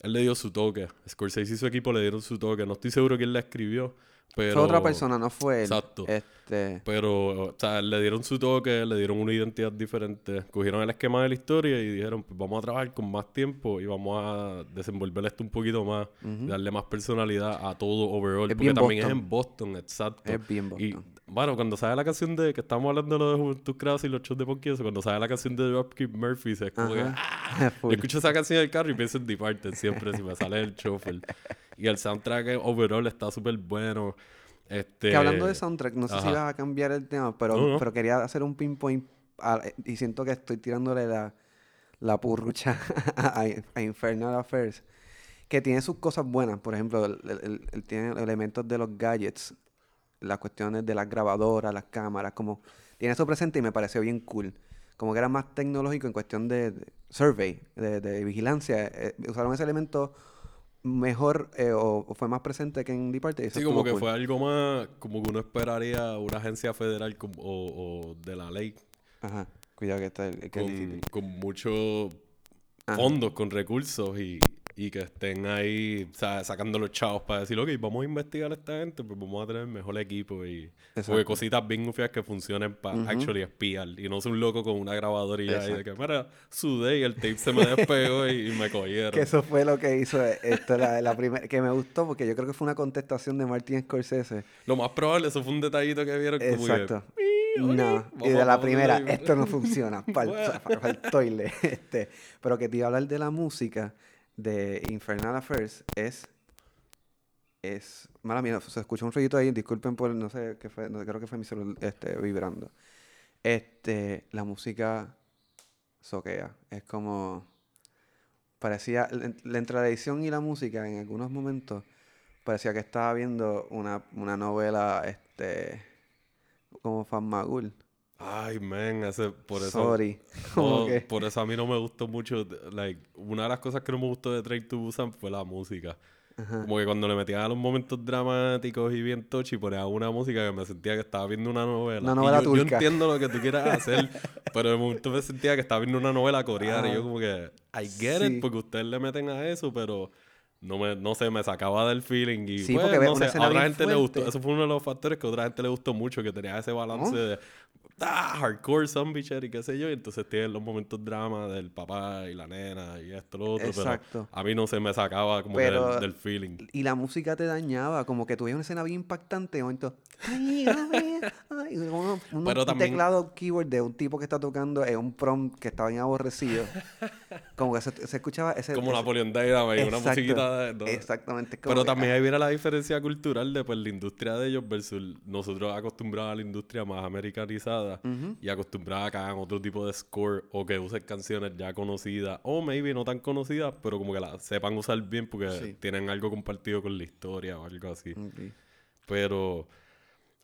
él le dio su toque. Scorsese y su equipo le dieron su toque. No estoy seguro quién la escribió, pero... Fue otra persona, no fue él. Exacto. Este, Pero, o sea, le dieron su toque, le dieron una identidad diferente. Cogieron el esquema de la historia y dijeron, pues vamos a trabajar con más tiempo y vamos a desenvolver esto un poquito más, darle más personalidad a todo overall. Es porque también Boston. es en Boston, exacto. Es bien Y, Boston. Bueno, cuando sale la canción de, que estamos hablando de lo de Juventud y los shows de Ponky, eso, cuando sale la canción de Dropkick Murphys, es como que, Ajá. ¡ah! [laughs] Escucho esa canción en el carro y pienso en Departed siempre, si me sale el chofer. Y el soundtrack eh, overall está súper bueno. Este, Que hablando de soundtrack, no sé si ajá. vas a cambiar el tema, pero, No, no. pero quería hacer un pinpoint a- y siento que estoy tirándole la, la purrucha [laughs] a, a Infernal Affairs, que tiene sus cosas buenas. Por ejemplo, él- él- él tiene elementos de los gadgets, las cuestiones de las grabadoras, las cámaras, como tiene eso presente y me pareció bien cool. Como que era más tecnológico en cuestión de, de survey, de, de vigilancia. eh, usaron ese elemento mejor eh, o, o fue más presente que en Departed. Sí, como que cool. fue algo más, como que uno esperaría una agencia federal o, o de la ley Ajá. Cuidado que está el, que con, con muchos fondos, con recursos y, y que estén ahí o sea, sacando los chavos para decir, ok, vamos a investigar a esta gente, pues vamos a tener el mejor equipo y porque cositas bien gufias que funcionen para actually espiar y no ser un loco con una grabadora y ya y de que, mira, sudé y el tape se me despegó y, y me cogieron. Que eso fue lo que hizo esto, la, la primera, que me gustó porque yo creo que fue una contestación de Martin Scorsese. Lo más probable, eso fue un detallito que vieron como que, Exacto. "Mi, ok, No, y de la primera, esto no funciona, [laughs] para el, toile. Este, pero que te iba a hablar de la música de Infernal Affairs es, es, mala mía, se escuchó un ruidito ahí, disculpen por, no sé qué fue, creo que fue mi celular este, vibrando. Este, la música soquea, es como, parecía, entre la edición y la música en algunos momentos, parecía que estaba viendo una, una novela, este, como Fanmagul. Ay, man, ese, por eso... Sorry. [laughs] No, que- por eso a mí no me gustó mucho. Like, una de las cosas que no me gustó de Train to Busan fue la música. Como que cuando le metían a los momentos dramáticos y bien touchy, ponía una música que me sentía que estaba viendo una novela. Una Y novela yo, yo turca. entiendo lo que tú quieras [laughs] hacer, pero de momento me sentía que estaba viendo una novela coreana. Y yo Ah, como que, I get sí. it, porque ustedes le meten a eso, pero no me, no sé, me sacaba del feeling. Y Sí, pues, no sé, a otra gente le gustó. fuerte. Eso fue uno de los factores que a otra gente le gustó mucho, que tenía ese balance ¿No? de ah, hardcore zombie shit y qué sé yo. Y entonces tienen los momentos drama del papá y la nena y esto, lo otro. Exacto. Pero a mí no se me sacaba como que Pero- del, del feeling. Y la música te dañaba, como que tuviera una escena bien impactante. Momento, ay, ay, ay, uno- uno- Pero un también- teclado keyboard de un tipo que está tocando en un prom que está bien aborrecido. [laughs] como que se, se escuchaba ese. Como ese- Napoleon Dynamite, una musiquita de... no. Exactamente. Pero que, también ah, ahí viene la diferencia cultural de pues, la industria de ellos versus nosotros acostumbrados a la industria más americanizada y acostumbrados a que hagan otro tipo de score o que usen canciones ya conocidas o maybe no tan conocidas, pero como que las sepan usar bien porque Sí. tienen algo compartido con la historia o algo así. Pero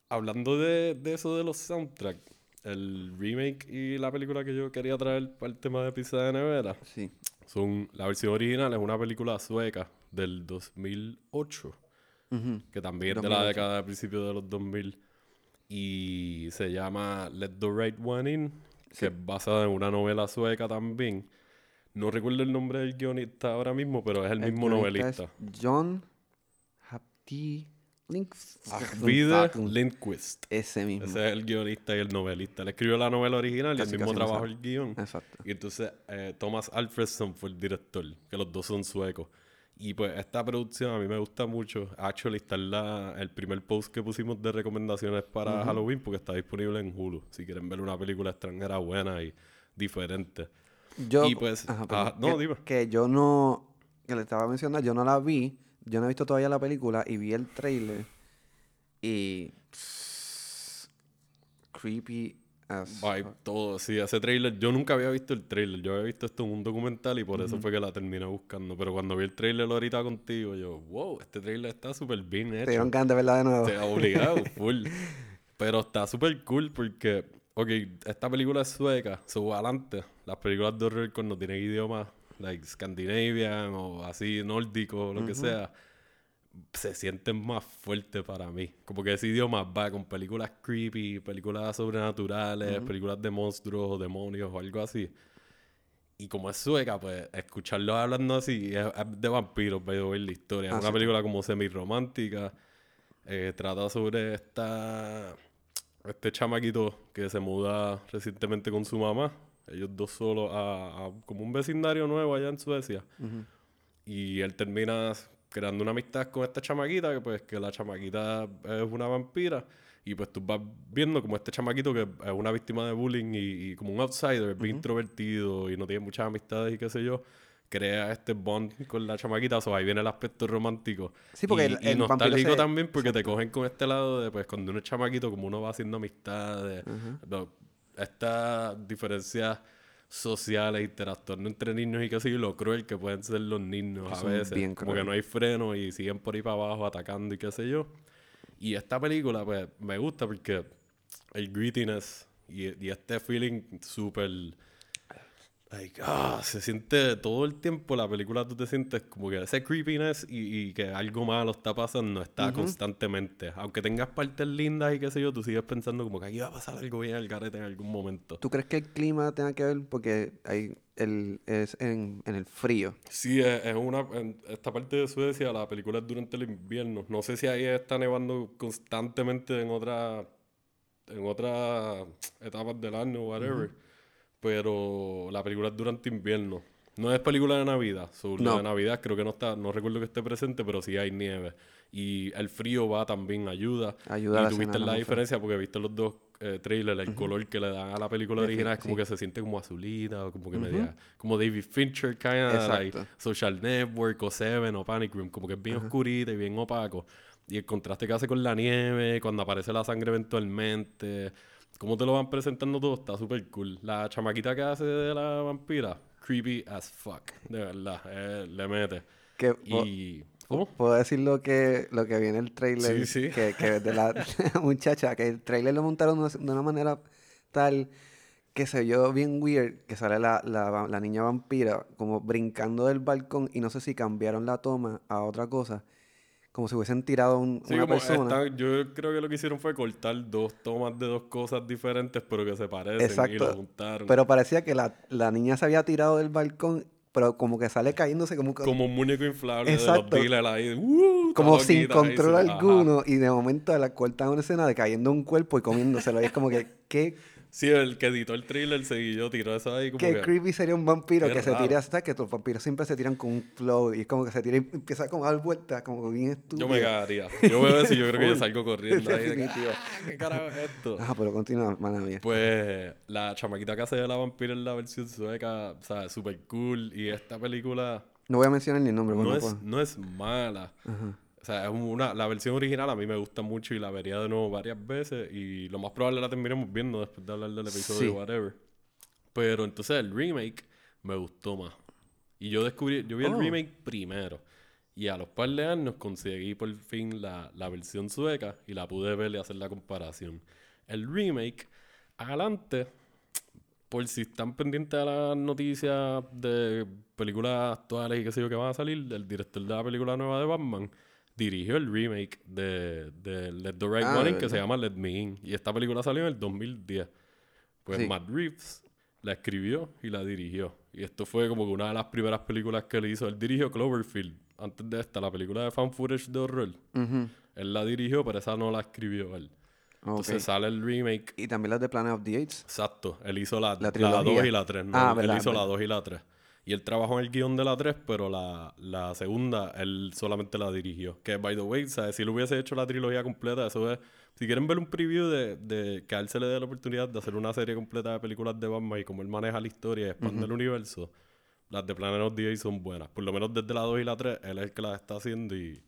hablando de, de eso de los soundtracks, el remake y la película que yo quería traer para el tema de pizza de nevera Sí. son la versión original es una película sueca del 2008 Ujú. que también es de la 2008. década de principios de los 2000 y se llama Let the Right One In, que es basada en una novela sueca también. No recuerdo el nombre del guionista ahora mismo, pero es el, mismo novelista. John Hapti Lindquist. Ese mismo. Ese es el guionista y el novelista. Él escribió la novela original y el mismo no trabajo sabe. el guion. Exacto. Y entonces eh, Thomas Alfredson fue el director, que los dos son suecos. Y pues esta producción a mí me gusta mucho. Actually está en la, el primer post que pusimos de recomendaciones para Halloween porque está disponible en Hulu. Si quieren ver una película extranjera buena y diferente. Yo, Y pues, ajá, perdón. no, que, dime. que yo no, que le estaba mencionando, yo no la vi, yo no he visto todavía la película y vi el trailer y creepy as Vibe, fuck. todo. Sí, ese trailer. Yo nunca había visto el trailer. Yo había visto esto en un documental y por eso fue que la terminé buscando. Pero cuando vi el trailer ahorita contigo, yo, wow, este trailer está súper bien Te hecho. ganas de verla de nuevo. Te ha obligado, [laughs] full. Pero está súper cool porque, ok, esta película es sueca, so adelante. Las películas de horror cuando tienen idiomas, like Scandinavian o así nórdico o lo que sea, se sienten más fuertes para mí. Como que ese idioma va con películas creepy, películas sobrenaturales, películas de monstruos o demonios o algo así. Y como es sueca, pues escucharlos hablando así es, es de vampiros, veo ver la historia. Ah, es una sí. película como semi-romántica. eh, trata sobre esta este chamaquito que se muda recientemente con su mamá. Ellos dos solos a, a como un vecindario nuevo allá en Suecia. Ujú. Y él termina creando una amistad con esta chamaquita, que pues que la chamaquita es una vampira. Y pues tú vas viendo como este chamaquito que es una víctima de bullying y, y como un outsider, es bien introvertido y no tiene muchas amistades y qué sé yo, crea este bond con la chamaquita. O sea, ahí viene el aspecto romántico. Sí, porque y, el- y el vampiro nostálgico se- también porque te cogen con este lado de pues cuando uno es chamaquito, como uno va haciendo amistades, no, estas diferencias sociales, interactuando entre niños y qué sé yo, lo cruel que pueden ser los niños a veces. bien como que no hay freno y siguen por ahí para abajo atacando y qué sé yo. Y esta película, pues, me gusta porque el grittiness y, y este feeling súper... Like, ah, se siente todo el tiempo la película tú te sientes como que ese creepiness y, y que algo malo está pasando está constantemente. Aunque tengas partes lindas y qué sé yo, tú sigues pensando como que aquí va a pasar algo bien al garete en algún momento. ¿Tú crees que el clima tenga que ver? Porque hay el, es en, en el frío. Sí, es, es una. En esta parte de Suecia, la película es durante el invierno. No sé si ahí está nevando constantemente en otra. En otras etapas del año, whatever. Pero la película es durante invierno. No es película de Navidad. So, la No. de Navidad creo que no está. No recuerdo que esté presente, pero sí hay nieve. Y el frío va también, ayuda. Ayuda y la tú viste escena, la ¿no? diferencia porque viste los dos eh, trailers, el color que le dan a la película original es como sí. que se siente como azulita o como que media. Como David Fincher, kind of like. Social Network o Seven o Panic Room, como que es bien oscurita y bien opaco. Y el contraste que hace con la nieve, cuando aparece la sangre eventualmente, cómo te lo van presentando todo, está súper cool. La chamaquita que hace de la vampira, creepy as fuck, de verdad, eh, le mete. Que, Y... ¿Cómo? Puedo decir lo que, lo que viene el trailer. Sí, sí. Que, que de la [laughs] [laughs] muchacha, que el trailer lo montaron de una- manera tal que se vio bien weird, que sale la, la niña vampira como brincando del balcón y no sé si cambiaron la toma a otra cosa, como si hubiesen tirado un- Sí, una como persona. yo creo que lo que hicieron fue cortar dos tomas de dos cosas diferentes, pero que se parecen y lo juntaron. Pero parecía que la, la niña se había tirado del balcón, pero como que sale cayéndose como, que- como un muñeco inflable Exacto. de los ahí. ¡uh! como sin ahí, control ajá. alguno y de momento la cortan una escena de cayendo un cuerpo y comiéndoselo y es como que qué, Sí, el que editó el thriller seguido tiró eso ahí como qué que... creepy sería un vampiro Qué que se tire ¿sabes? que los vampiros siempre se tiran con un flow y es como que se tira y empieza como a dar vueltas como bien estúpido Yo me cagaría. Yo veo eso y yo creo que yo [laughs] salgo corriendo ahí. de. "Ah, ¿Qué carajo es esto? Ajá, [laughs] pero continúa, mala mía. Pues la chamaquita que hace de la vampira en la versión sueca, o sea, súper cool. Y esta película No voy a mencionar ni el nombre, no es, pues. no es mala. Ajá. O sea, es una, la versión original a mí me gusta mucho y la vería de nuevo varias veces. Y lo más probable la terminemos viendo después de hablar del episodio Sí. whatever. Pero entonces el remake me gustó más. Y yo descubrí, yo vi el Oh. remake primero. Y a los par de años conseguí por fin la, la versión sueca y la pude ver y hacer la comparación. El remake, adelante, por si están pendientes a las noticias de películas actuales y qué sé yo que van a salir, el director de la película nueva de Batman dirigió el remake de, de Let the Right Ah, One ¿de In, que se llama Let Me In. Y esta película salió en el 2010. Pues Sí. Matt Reeves la escribió y la dirigió. Y esto fue como que una de las primeras películas que él hizo. Él dirigió Cloverfield. Antes de esta, la película de fan footage de horror. Él la dirigió, pero esa no la escribió él. Entonces sale el remake. Y también las de Planet of the Apes. Exacto. Él hizo la, La la, trilogía. 2 y la 3. Ah, él verdad, hizo la verdad. 2 y la 3. Y él trabajó en el guion de la 3, pero la, la segunda él solamente la dirigió. Que, by the way, ¿sabes? si él hubiese hecho la trilogía completa, eso es... Si quieren ver un preview de, de que a él se le dé la oportunidad de hacer una serie completa de películas de Batman y cómo él maneja la historia y expande el universo, las de Planet of the Apes son buenas. Por lo menos desde la 2 y la 3, él es el que las está haciendo y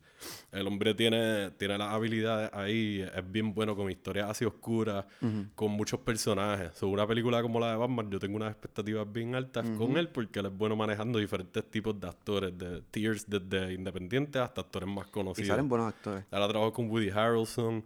el hombre tiene, tiene las habilidades ahí, es bien bueno con historias así oscuras, con muchos personajes. Sobre una película como la de Batman, yo tengo unas expectativas bien altas con él porque él es bueno manejando diferentes tipos de actores, de tiers desde independientes hasta actores más Y conocidos. salen buenos actores. Él ha trabajado con Woody Harrelson,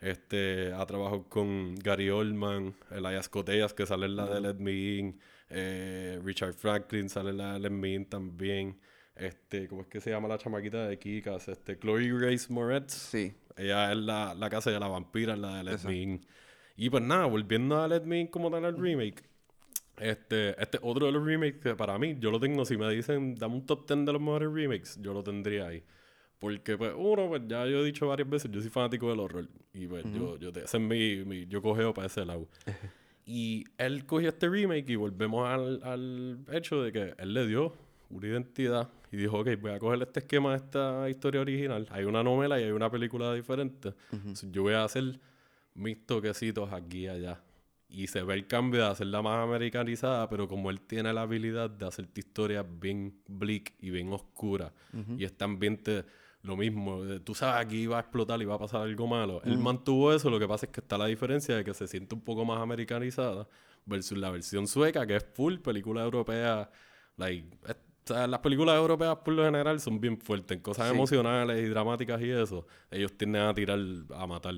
este, ha trabajado con Gary Oldman, Elias Cotellas, que sale en la de Let Me In, eh, Richard Franklin sale en la de Let Me In también. Este, ¿cómo es que se llama la chamaquita de Kikas? Este, Chloe Grace Moretz. Sí. Ella es la, la casa de la vampira, la de Let. Me In. Y pues nada, volviendo a Let Me In como tal el remake. Este, este otro de los remakes que para mí, yo lo tengo, si me dicen, dame un top 10 de los mejores remakes, yo lo tendría ahí. Porque, pues, uno, pues ya yo he dicho varias veces, yo soy fanático del horror. Y pues yo, yo, ese es mi, mi- yo cogeo para ese lado. [laughs] y él cogió este remake y volvemos al, al hecho de que él le dio una identidad y dijo, ok, voy a coger este esquema de esta historia original. Hay una novela y hay una película diferente. Yo voy a hacer mis toquecitos aquí y allá. Y se ve el cambio de hacerla más americanizada, pero como él tiene la habilidad de hacerte historias bien bleak y bien oscuras, y este ambiente lo mismo, de, tú sabes aquí va a explotar y va a pasar algo malo. Él mantuvo eso, lo que pasa es que está la diferencia de que se siente un poco más americanizada versus la versión sueca, que es full película europea. Like, o sea, las películas europeas por lo general son bien fuertes en cosas Sí. emocionales y dramáticas y eso. Ellos tienden a tirar, a matar.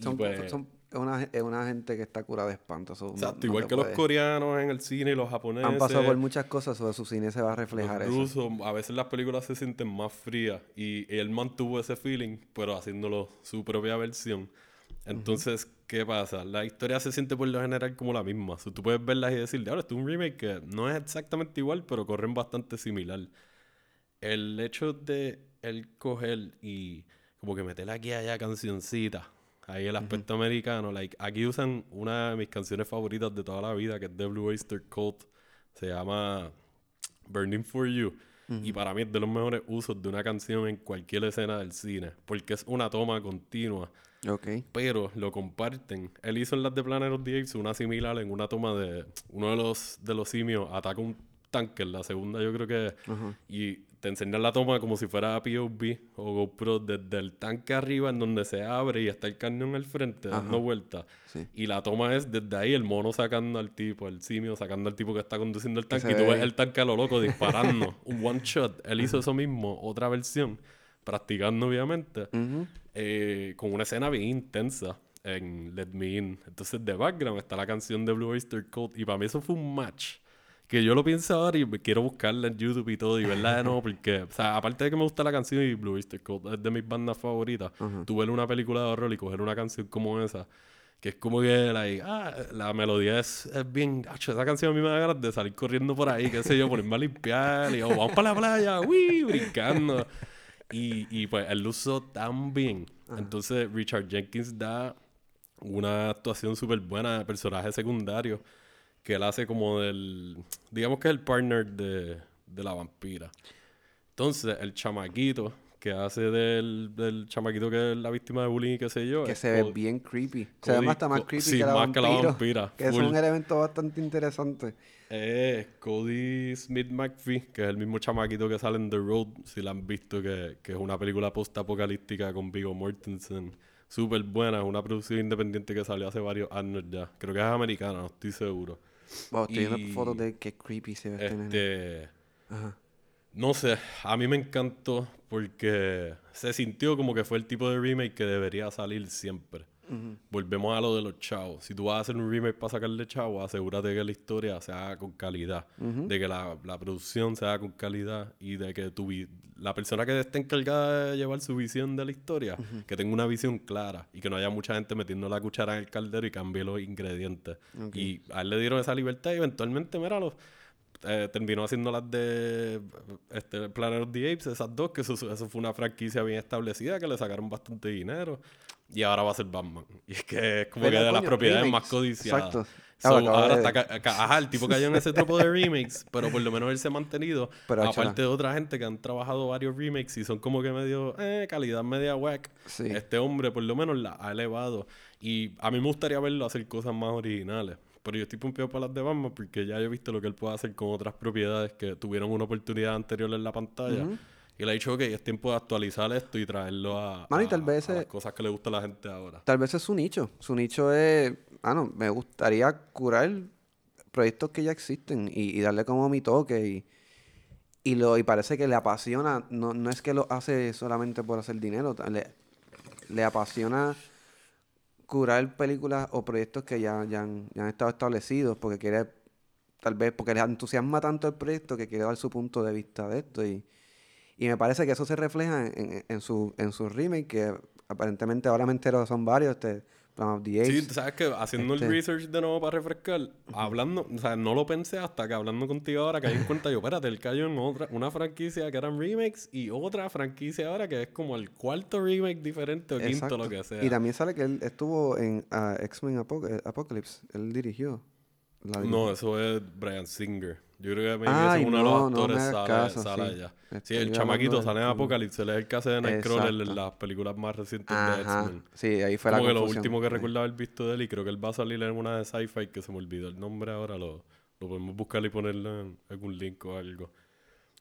Son, pues- son- una, es una gente que está curada de espanto. so, no- Exacto, no igual te que los puede- coreanos en el cine y los japoneses. Han pasado por muchas cosas, sobre su cine se va a reflejar los eso. rusos, a veces las películas se sienten más frías y él mantuvo ese feeling, pero haciéndolo su propia versión. Entonces, ¿qué pasa? La historia se siente por lo general como la misma. O sea, tú puedes verlas y decir, ahora esto es un remake que no es exactamente igual, pero corren bastante similar. El hecho de él coger y como que meterle aquí y allá cancioncitas, ahí el aspecto americano, like, aquí usan una de mis canciones favoritas de toda la vida, que es de Blue Oyster Cult, se llama Burning for You. Y para mí es de los mejores usos de una canción en cualquier escena del cine, porque es una toma continua, Ok. pero lo comparten. Él hizo en las de Planet of the Apes una similar en una toma de uno de los, de los simios ataca un tanque, en la segunda yo creo que Ajá. y te enseñan la toma como si fuera POV o GoPro desde el tanque arriba en donde se abre y está el cañón al frente dando vueltas. Sí. Y la toma es desde ahí el mono sacando al tipo, el simio sacando al tipo que está conduciendo el tanque y tú ve- ves el tanque a lo loco disparando. [laughs] un one shot. Él hizo eso mismo, otra versión, practicando obviamente, eh, con una escena bien intensa en Let Me In. Entonces de background está la canción de Blue Oyster Cult y para mí eso fue un match. Que yo lo pienso ahora y quiero buscarla en YouTube y todo y verla de nuevo porque, o sea, aparte de que me gusta la canción y Blue Oyster Cult es de mis bandas favoritas, tú ver una película de horror y coger una canción como esa, que es como que like, ah, la melodía es, es bien, esa canción a mí me da ganas de salir corriendo por ahí, qué sé yo, ponerme a limpiar y oh, vamos para la playa, uy, brincando. Y, y pues él lo usó tan bien. Entonces Richard Jenkins da una actuación súper buena de personaje secundario que él hace como del, digamos que es el partner de, de la vampira. Entonces el chamaquito que hace del, del chamaquito que es la víctima de bullying y qué sé yo. Que se ve bien creepy. Se ve hasta más creepy sí, que, la más que la vampira, Que es un elemento bastante interesante. Eh, Cody Smith McPhee, que es el mismo chamaquito que sale en The Road, si la han visto, que, que es una película post-apocalíptica con Viggo Mortensen. Súper buena, es una producción independiente que salió hace varios años ya. Creo que es americana, no estoy seguro. Wow, estoy viendo fotos de qué creepy se ve. Este, Ajá. no sé, a mí me encantó porque se sintió como que fue el tipo de remake que debería salir siempre. Volvemos a lo de los chavos. Si tú vas a hacer un remake para sacarle chavos, asegúrate que la historia se haga con calidad. De que la, la producción se haga con calidad y de que tu la persona que esté encargada de llevar su visión de la historia, que tenga una visión clara y que no haya mucha gente metiendo la cuchara en el caldero y cambie los ingredientes. Y a él le dieron esa libertad y eventualmente, míralo, eh, terminó haciendo las de este, Planet of the Apes, esas dos, que eso, eso fue una franquicia bien establecida, que le sacaron bastante dinero. Y ahora va a ser Batman. [laughs] Y es que es como que ¿Verdad, de las coño? propiedades Remakes. más codiciadas. Exacto. So, Ah, ahora de- está ajá, el tipo cayó en ese tropo de remakes, pero por lo menos él se ha mantenido. [laughs] Pero, aparte de otra gente que han trabajado varios remakes y son como que medio, eh, calidad media whack. Sí. Este hombre por lo menos la ha elevado. Y a mí me gustaría verlo hacer cosas más originales. Pero yo estoy pompeado para las de Batman porque ya he visto lo que él puede hacer con otras propiedades que tuvieron una oportunidad anterior en la pantalla. Y le he dicho, ok, es tiempo de actualizar esto y traerlo a, Mano, y a- tal vez a las cosas que le gusta a la gente ahora. Tal vez es su nicho. Su nicho es, ah, no, me gustaría curar proyectos que ya existen y, y darle como mi toque y, y lo y parece que le apasiona, no, no es que lo hace solamente por hacer dinero, le, le apasiona curar películas o proyectos que ya, ya, han, ya han estado establecidos porque quiere, tal vez porque le entusiasma tanto el proyecto que quiere dar su punto de vista de esto y, y me parece que eso se refleja en, en- en su, en su remake que aparentemente ahora me entero son varios, este, Planet of the Apes. Sí, sabes que haciendo Este- el research de nuevo para refrescar, hablando, o sea, no lo pensé hasta que hablando contigo ahora caí en cuenta yo, espérate, él cayó en otra, una franquicia que eran remakes y otra franquicia ahora que es como el cuarto remake diferente o quinto, Exacto. lo que sea. Y también sale que él estuvo en ah, X-Men Apoc- Apocalypse. Él dirigió. la No, eso es Brian Singer. Yo creo que Ay, es uno de no, los no actores hagas sale, caso, sale sí. allá. Sí, el chamaquito sale en él es el que hace de Nightcrawler en las películas más recientes de. X-Men. Sí, ahí fue la Como que lo confusión. último que recuerdo haber visto de él y creo que él va a salir en una de sci-fi que se me olvidó el nombre ahora, lo, lo podemos buscar y ponerlo en algún link o algo.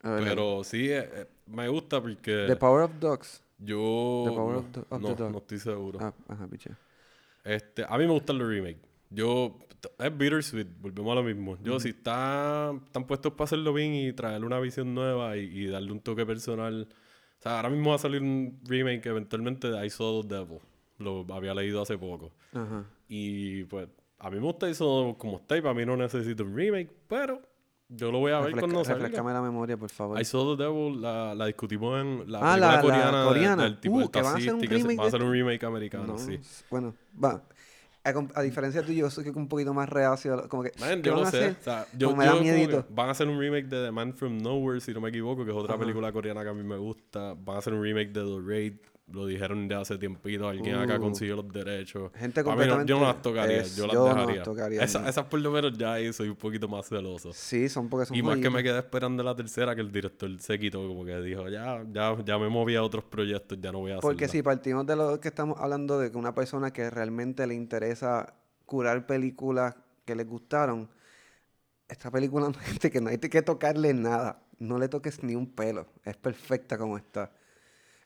Ver, Pero sí, eh, eh, me gusta porque The Power of Dogs. yo The Power no, of the- of the no, Dog. no estoy seguro. Ah, ajá, piche. Este, a mí me gustan los remakes. Yo, es bittersweet, volvemos a lo mismo. Yo, si está, están puestos para hacerlo bien y traerle una visión nueva y, y darle un toque personal. O sea, ahora mismo va a salir un remake eventualmente de I Saw the Devil. Lo había leído hace poco. Ajá. Y pues, a mí me gusta eso como está y para mí no necesito un remake, pero yo lo voy a ver Refresca- cuando salga. refrescame la memoria, por favor. I Saw the Devil la, la discutimos en la Ah, película la- la coreana, de- coreana. del tipo Uh, del que van a hacer un remake va a hacer un remake americano, No, sí. Bueno, va. A, a diferencia tuyo, yo soy un poquito más reacio. Como que, Man, ¿qué yo no sé. O sea, yo, me yo da miedito. van a hacer un remake de The Man from Nowhere, si no me equivoco, que es otra Ajá. película coreana que a mí me gusta. Van a hacer un remake de The Raid. Lo dijeron de hace tiempito. Alguien acá Uh. consiguió los derechos. Gente Pa' mí no- yo no las completamente- tocaría. es- yo las yo no las dejaría. tocaría, Esa- esas por lo menos ya ahí soy un poquito más celoso. Sí, son porque son Y más que me quedé esperando la tercera, que el director se quitó, como que dijo, ya, ya, ya me moví a otros proyectos, ya no voy a hacer Porque si partimos de lo que estamos hablando de que una persona que realmente le interesa curar películas que le gustaron, esta película no hay que no hay que tocarle nada, no le toques ni un pelo, es perfecta como está.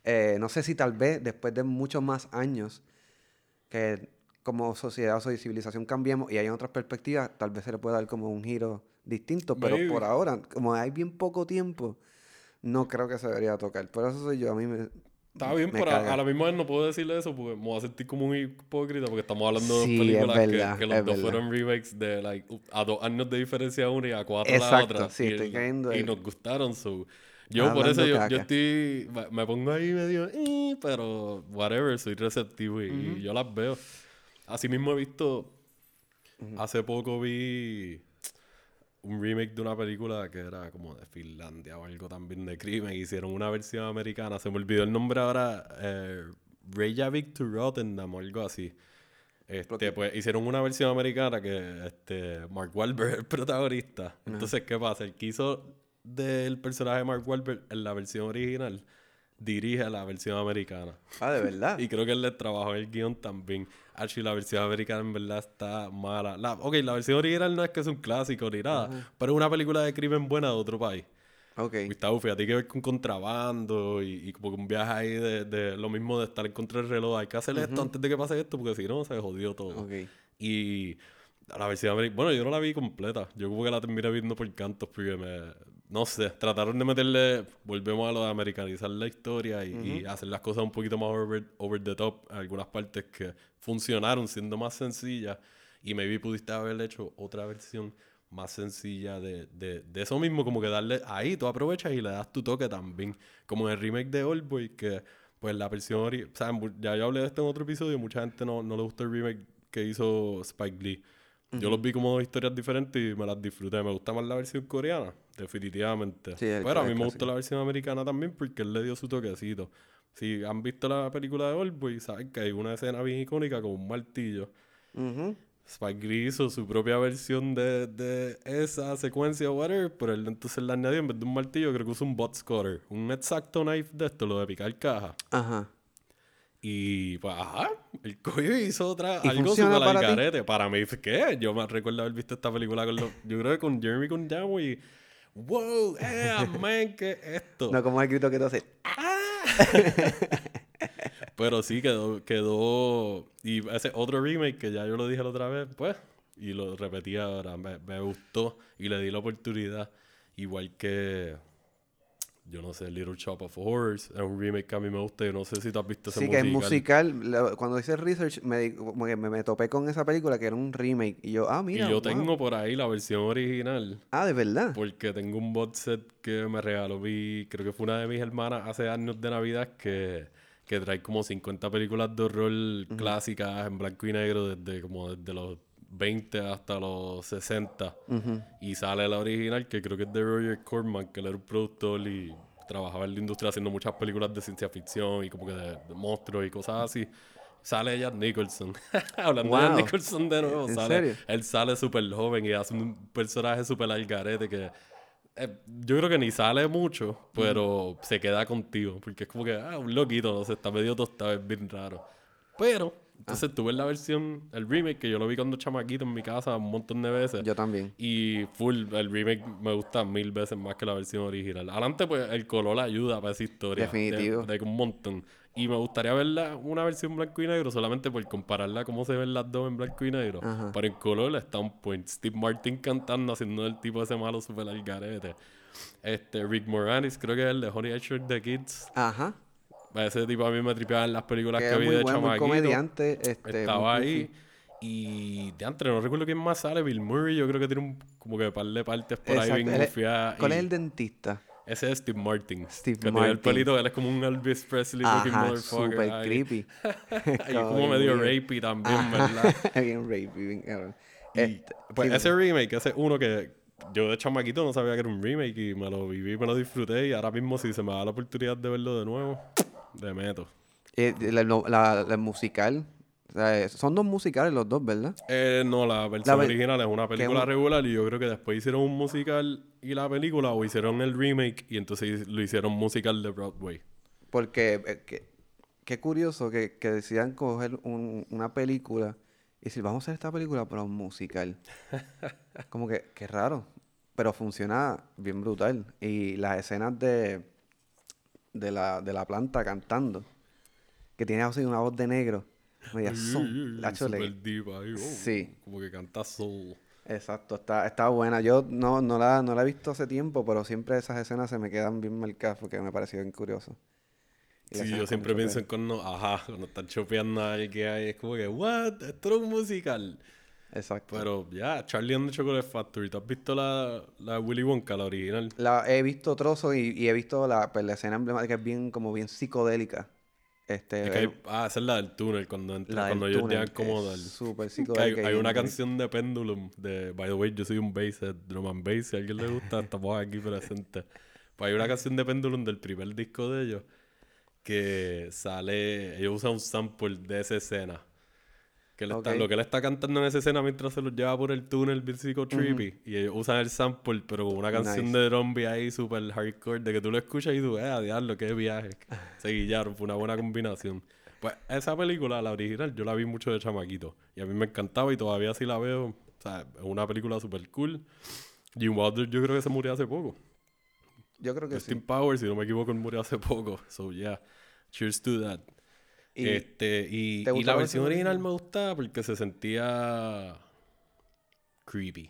Eh, no sé si tal vez después de muchos más años que como sociedad o civilización cambiemos y hay otras perspectivas, tal vez se le pueda dar como un giro distinto, pero por ahora, como hay bien poco tiempo, no creo que se debería tocar. Por eso soy yo, a mí me... Está bien, me pero a, caga. a la misma vez no puedo decirle eso porque me voy a sentir como un hipócrita porque estamos hablando Sí, de películas que- verdad, que, los es dos fueron remakes de like, a dos años de diferencia una y a cuatro la Exacto, otra. sí, y, estoy cayendo y nos gustaron. So. Yo por eso yo, estoy, me- pongo ahí medio, "Eh", pero whatever, soy receptivo y, y yo las veo. Así mismo he visto, hace poco vi un remake de una película que era como de Finlandia o algo también de crimen. Hicieron una versión americana. Se me olvidó el nombre ahora. Eh, Reykjavik to Rotterdam o algo así. Este, pues hicieron una versión americana que este, Mark Wahlberg es el protagonista. Entonces, ¿qué pasa? El que hizo del personaje de Mark Wahlberg en la versión original dirige la versión americana. Ah, de verdad. [laughs] Y creo que él le trabajó el guion también. Actually, la versión americana en verdad está mala. La, ok, la versión original no es que es un clásico ni nada, pero es una película de crimen buena de otro país. ok. Y está bufi, tiene que ver con contrabando y, y como un viaje ahí de, de lo mismo de estar en contra del reloj. Hay que hacer esto antes de que pase esto porque si no se jodió todo. Ok. Y la versión americana, bueno, yo no la vi completa. Yo como que la terminé viendo por cantos porque me, no sé, trataron de meterle, volvemos a lo de americanizar la historia y, y hacer las cosas un poquito más over, over the top, algunas partes que funcionaron siendo más sencillas y maybe pudiste haber hecho otra versión más sencilla de, de, de eso mismo, como que darle ahí, tú aprovechas y le das tu toque también, como en el remake de Oldboy, que pues la versión, o sea, ya yo hablé de esto en otro episodio, mucha gente no, no le gustó el remake que hizo Spike Lee. Yo los vi como dos historias diferentes y me las disfruté. Me gusta más la versión coreana, definitivamente. Sí, Pero a mí clásico. me gustó la versión americana también porque él le dio su toquecito. Si han visto la película de Oldboy, saben que hay una escena bien icónica con un martillo. Ujú. Spike Lee hizo su propia versión de, de esa secuencia o whatever, pero él entonces le añadió en vez de un martillo, creo que usa un bot scorer. Un exacto knife de esto, lo de picar caja. Ajá. Y pues, ajá, el coño hizo otra, ¿Y algo ti? al garete. Para mí, ¿qué? Yo me recuerdo haber visto esta película con los, yo creo que con Jeremy con y wow, eh, [laughs] man, ¿qué es esto? No como el grito que te hace. [laughs] Pero sí quedó, quedó. Y ese otro remake que ya yo lo dije la otra vez, pues, y lo repetí ahora, me, me gustó y le di la oportunidad. Igual que, yo no sé, Little Shop of Horrors, es un remake que a mí me gusta. Yo no sé si tú has visto ese Sí, que es musical. musical. Cuando hice research, me, me, me topé con esa película que era un remake. Y yo, ah, Y mira. yo wow. tengo por ahí la versión original. Ah, de verdad. Porque tengo un box set que me regaló mi, creo que fue una de mis hermanas hace años de Navidad que, que trae como 50 películas de horror clásicas en blanco y negro desde como desde los 20 hasta los 60. Ujú. Y sale la original que creo que es de Roger Corman, que él era un productor y trabajaba en la industria haciendo muchas películas de ciencia ficción y como que de, de monstruos y cosas así. Sale Jack Nicholson. [laughs] Hablando de Jack. Nicholson de nuevo, ¿En sale, serio? él sale súper joven y hace un personaje súper algarete que eh, yo creo que ni sale mucho, pero se queda contigo. Porque es como que, ah, un loquito, no sé, está medio tostado, es bien raro. Pero, entonces tuve la versión, el remake, que yo lo vi cuando chamaquito en mi casa un montón de veces. Yo también. Y full, el remake me gusta mil veces más que la versión original. Adelante, pues el color ayuda para esa historia. de- Definitivo. De, un montón. Y me gustaría verla una versión blanco y negro solamente por compararla cómo se ven las dos en blanco y negro. Ajá. Pero en color está un point. Steve Martin cantando, haciendo el tipo ese malo super al garete. Este, Rick Moranis, creo que es el de Honey I Shrunk the Kids. Ajá. Ese tipo a mí me tripeaba en las películas Que que, vi de buen, chamaquito. comediante. Este, Estaba ahí. Y de antes, no recuerdo quién más sale. Bill Murray, yo creo que tiene un como que par de partes por ahí Exacto. bien Él es- gufiadas, ¿Cuál y es el dentista? Ese es Steve Martin. Steve que tiene el Martin. pelito, él es como un Elvis Presley looking Ajá, motherfucker. super ahí. creepy. [laughs] Y como medio rapey también, ¿verdad? [laughs] bien rapey, bien cabrón. Este, pues sí, ese remake, ese uno que yo de chamaquito no sabía que era un remake y me lo viví, me lo disfruté y ahora mismo si se me da la oportunidad de verlo de nuevo, de meto. eh, la, la- la musical. o sea, son dos musicales los dos, ¿verdad? Eh, no, la versión ve- original es una película un- regular y yo creo que después hicieron un musical y la película o hicieron el remake y entonces lo hicieron musical de Broadway. Porque eh, que- qué curioso que, que decidan coger un- una película y decir, vamos a hacer esta película, pero un musical. [laughs] Como que, qué raro. Pero funciona bien brutal. Y las escenas de, de, la, de la planta cantando, que tiene así una voz de negro, media son, la deep ahí, oh, Sí. Como que canta soul. Exacto, está, está buena. Yo no, no, la, no la he visto hace tiempo, pero siempre esas escenas se me quedan bien marcadas porque me pareció bien curioso. Y Sí, yo siempre pienso en cuando, ajá, cuando están chopeando a alguien que hay, es como que, what, esto era un musical. Exacto. Pero ya, Charlie and the Chocolate Factory, ¿tú has visto la, la Willy Wonka, la original? La, he visto trozos y, y he visto la, pues, la escena emblemática, es bien, como bien psicodélica. Este, Es que hay- ah, esa es la del túnel, cuando, entra, cuando ellos llegan como del... Súper [laughs] hay, psicodélica. y hay una canción de Pendulum de By the way, yo soy un basshead, drum and bass, si a alguien le gusta, estamos aquí presentes. Pues hay una canción de Pendulum del primer disco de ellos que sale, ellos usan un sample de esa escena. Que él está- lo que él está cantando en esa escena mientras se los lleva por el túnel bien trippy y ellos usan el sample pero con una canción Nice. de zombie ahí super hardcore de que tú lo escuchas y tú, eh, diablo, qué viaje. [laughs] Se guillaron, fue una buena combinación. Pues esa película, la original, yo la vi mucho de chamaquito. Y a mí me encantaba y todavía sí la veo. O sea, es una película super cool. Jim Wilder yo creo que se murió hace poco. Yo creo que Austin sí. Powers, si no me equivoco, él murió hace poco. So, yeah. Cheers to that. Y este, y, ¿te y la versión original me gustaba porque se sentía creepy.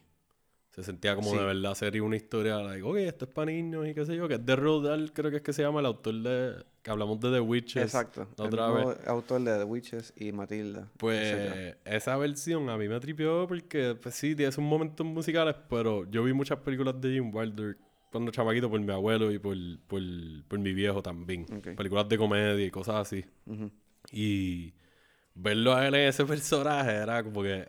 Se sentía como Sí. de verdad sería una historia, like, ok, esto es para niños y qué sé yo, que es de Roald Dahl, creo que es que se llama el autor de, que hablamos de The Witches. Exacto. la el otra mismo vez. autor de The Witches y Matilda. etcétera. Pues esa versión a mí me tripió porque, pues sí, tiene sus momentos musicales, pero yo vi muchas películas de Jim Wilder cuando chamaquito por mi abuelo y por, por, por mi viejo también. Ok. Películas de comedia y cosas así. Ujú. Y verlo a él en ese personaje era como que.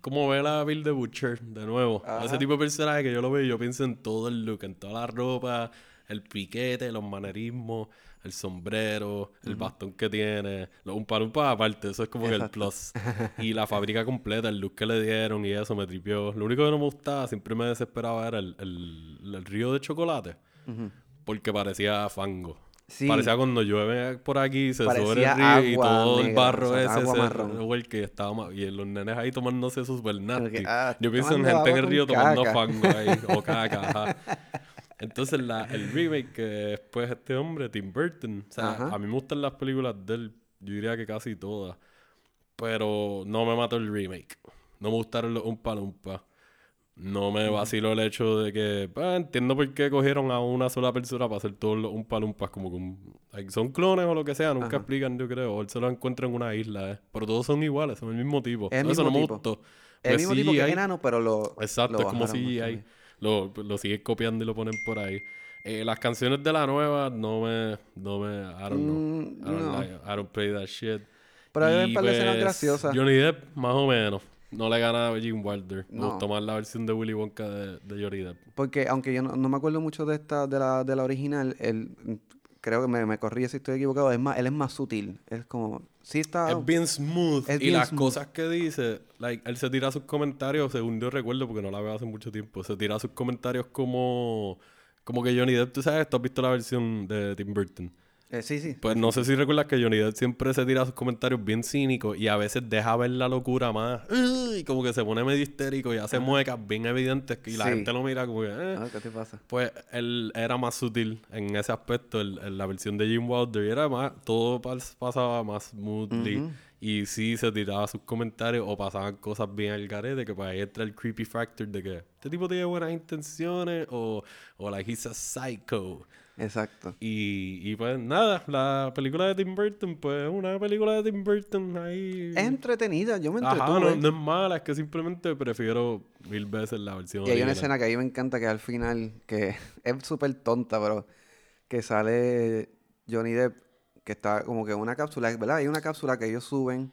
Como ver a Bill the Butcher de nuevo. Ajá. Ese tipo de personaje que yo lo veo y yo pienso en todo el look, en toda la ropa, el piquete, los manerismos, el sombrero, el bastón que tiene, los un palumpa aparte, eso es como que el plus. [laughs] Y la fábrica completa, el look que le dieron y eso me tripió. Lo único que no me gustaba, siempre me desesperaba era el, el- el río de chocolate. Porque parecía fango. Sí. Parecía cuando llueve por aquí, se Parecía sube el río y todo el barro o sea, ese agua se marrón. revuelca y estaba y los nenes ahí tomándose sus que, ah, Yo pienso en gente en el río tomando fango ahí, [laughs] o caca, ajá. Entonces la, el remake que después este hombre, Tim Burton, o sea, Ajá. a mí me gustan las películas de él, yo diría que casi todas, pero no me mató el remake. No me gustaron los Umpa Lumpa. No me vaciló el hecho de que, pues, entiendo por qué cogieron a una sola persona para hacer todos los Umpa Lumpas, como que un- son clones o lo que sea, nunca Ajá. explican, yo creo, o él se lo encuentra en una isla, eh. pero todos son iguales, son el mismo tipo. El Eso mismo no me tipo. gustó. El Pues mismo tipo que CGI enano, pero lo. Exacto, lo es como si ahí. Lo, lo siguen copiando y lo ponen por ahí. Eh, las canciones de la nueva no me. No me. I don't know. Mm, I don't, no. like- I don't play that shit. Pero hay un par de escenas pues, graciosas. Johnny Depp, más o menos. No le gana a Jim Wilder. Me No. gustó más la versión de Willy Wonka de, de Johnny Depp. Porque aunque yo no, no me acuerdo mucho de esta, de la, de la original, él, mm, creo que me, me corrí si estoy equivocado, es más, él es más sutil. Es como, sí está... Es bien smooth. Es y bien las smooth. cosas que dice, like, él se tira sus comentarios, según yo recuerdo, porque no la veo hace mucho tiempo, se tira sus comentarios como, como que Johnny Depp, tú sabes, tú has visto la versión de Tim Burton. Eh, sí, sí. Pues no sé si recuerdas que Johnny Depp siempre se tira sus comentarios bien cínicos y a veces deja ver la locura más. Y como que se pone medio histérico y hace muecas bien evidentes y la Sí. gente lo mira como que... eh. Ah, ¿Qué te pasa? Pues él era más sutil en ese aspecto, el- la versión de Jim Wilder, y era más, todo pas- pasaba más smoothly. Y sí se tiraba sus comentarios o pasaban cosas bien al garete, que pues ahí entra el creepy factor de que este tipo tiene buenas intenciones o, o like he's a psycho. Exacto. Y, y pues nada, la película de Tim Burton, pues una película de Tim Burton ahí. Es entretenida, yo me Ajá, entretuve. no, no es mala, es que simplemente prefiero mil veces la versión Y hay una escena que a mí me encanta que al final, que [laughs] es súper tonta, pero que sale Johnny Depp, que está como que en una cápsula, ¿verdad? Hay una cápsula que ellos suben.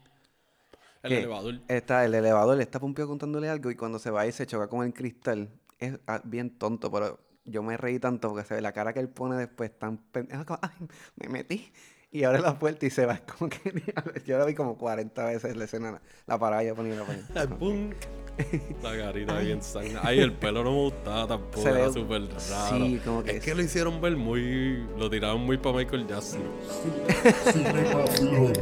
El elevador. Está el elevador, está Pompeo contándole algo y cuando se va y se choca con el cristal. Es ah, bien tonto, pero yo me reí tanto porque se ve la cara que él pone después tan pendeja, como, ay, me metí. Y abre la puerta y se va. Es [laughs] como que yo la vi como 40 veces la escena, la paraba y yo ponía la ponía. Pum. La carita [laughs] bien sangre. Ay, el pelo no me gustaba tampoco. Se era ve- súper raro. Sí, como que Es que lo hicieron ver muy. Lo tiraron muy para Michael Jackson. Cinema [laughs] Flow.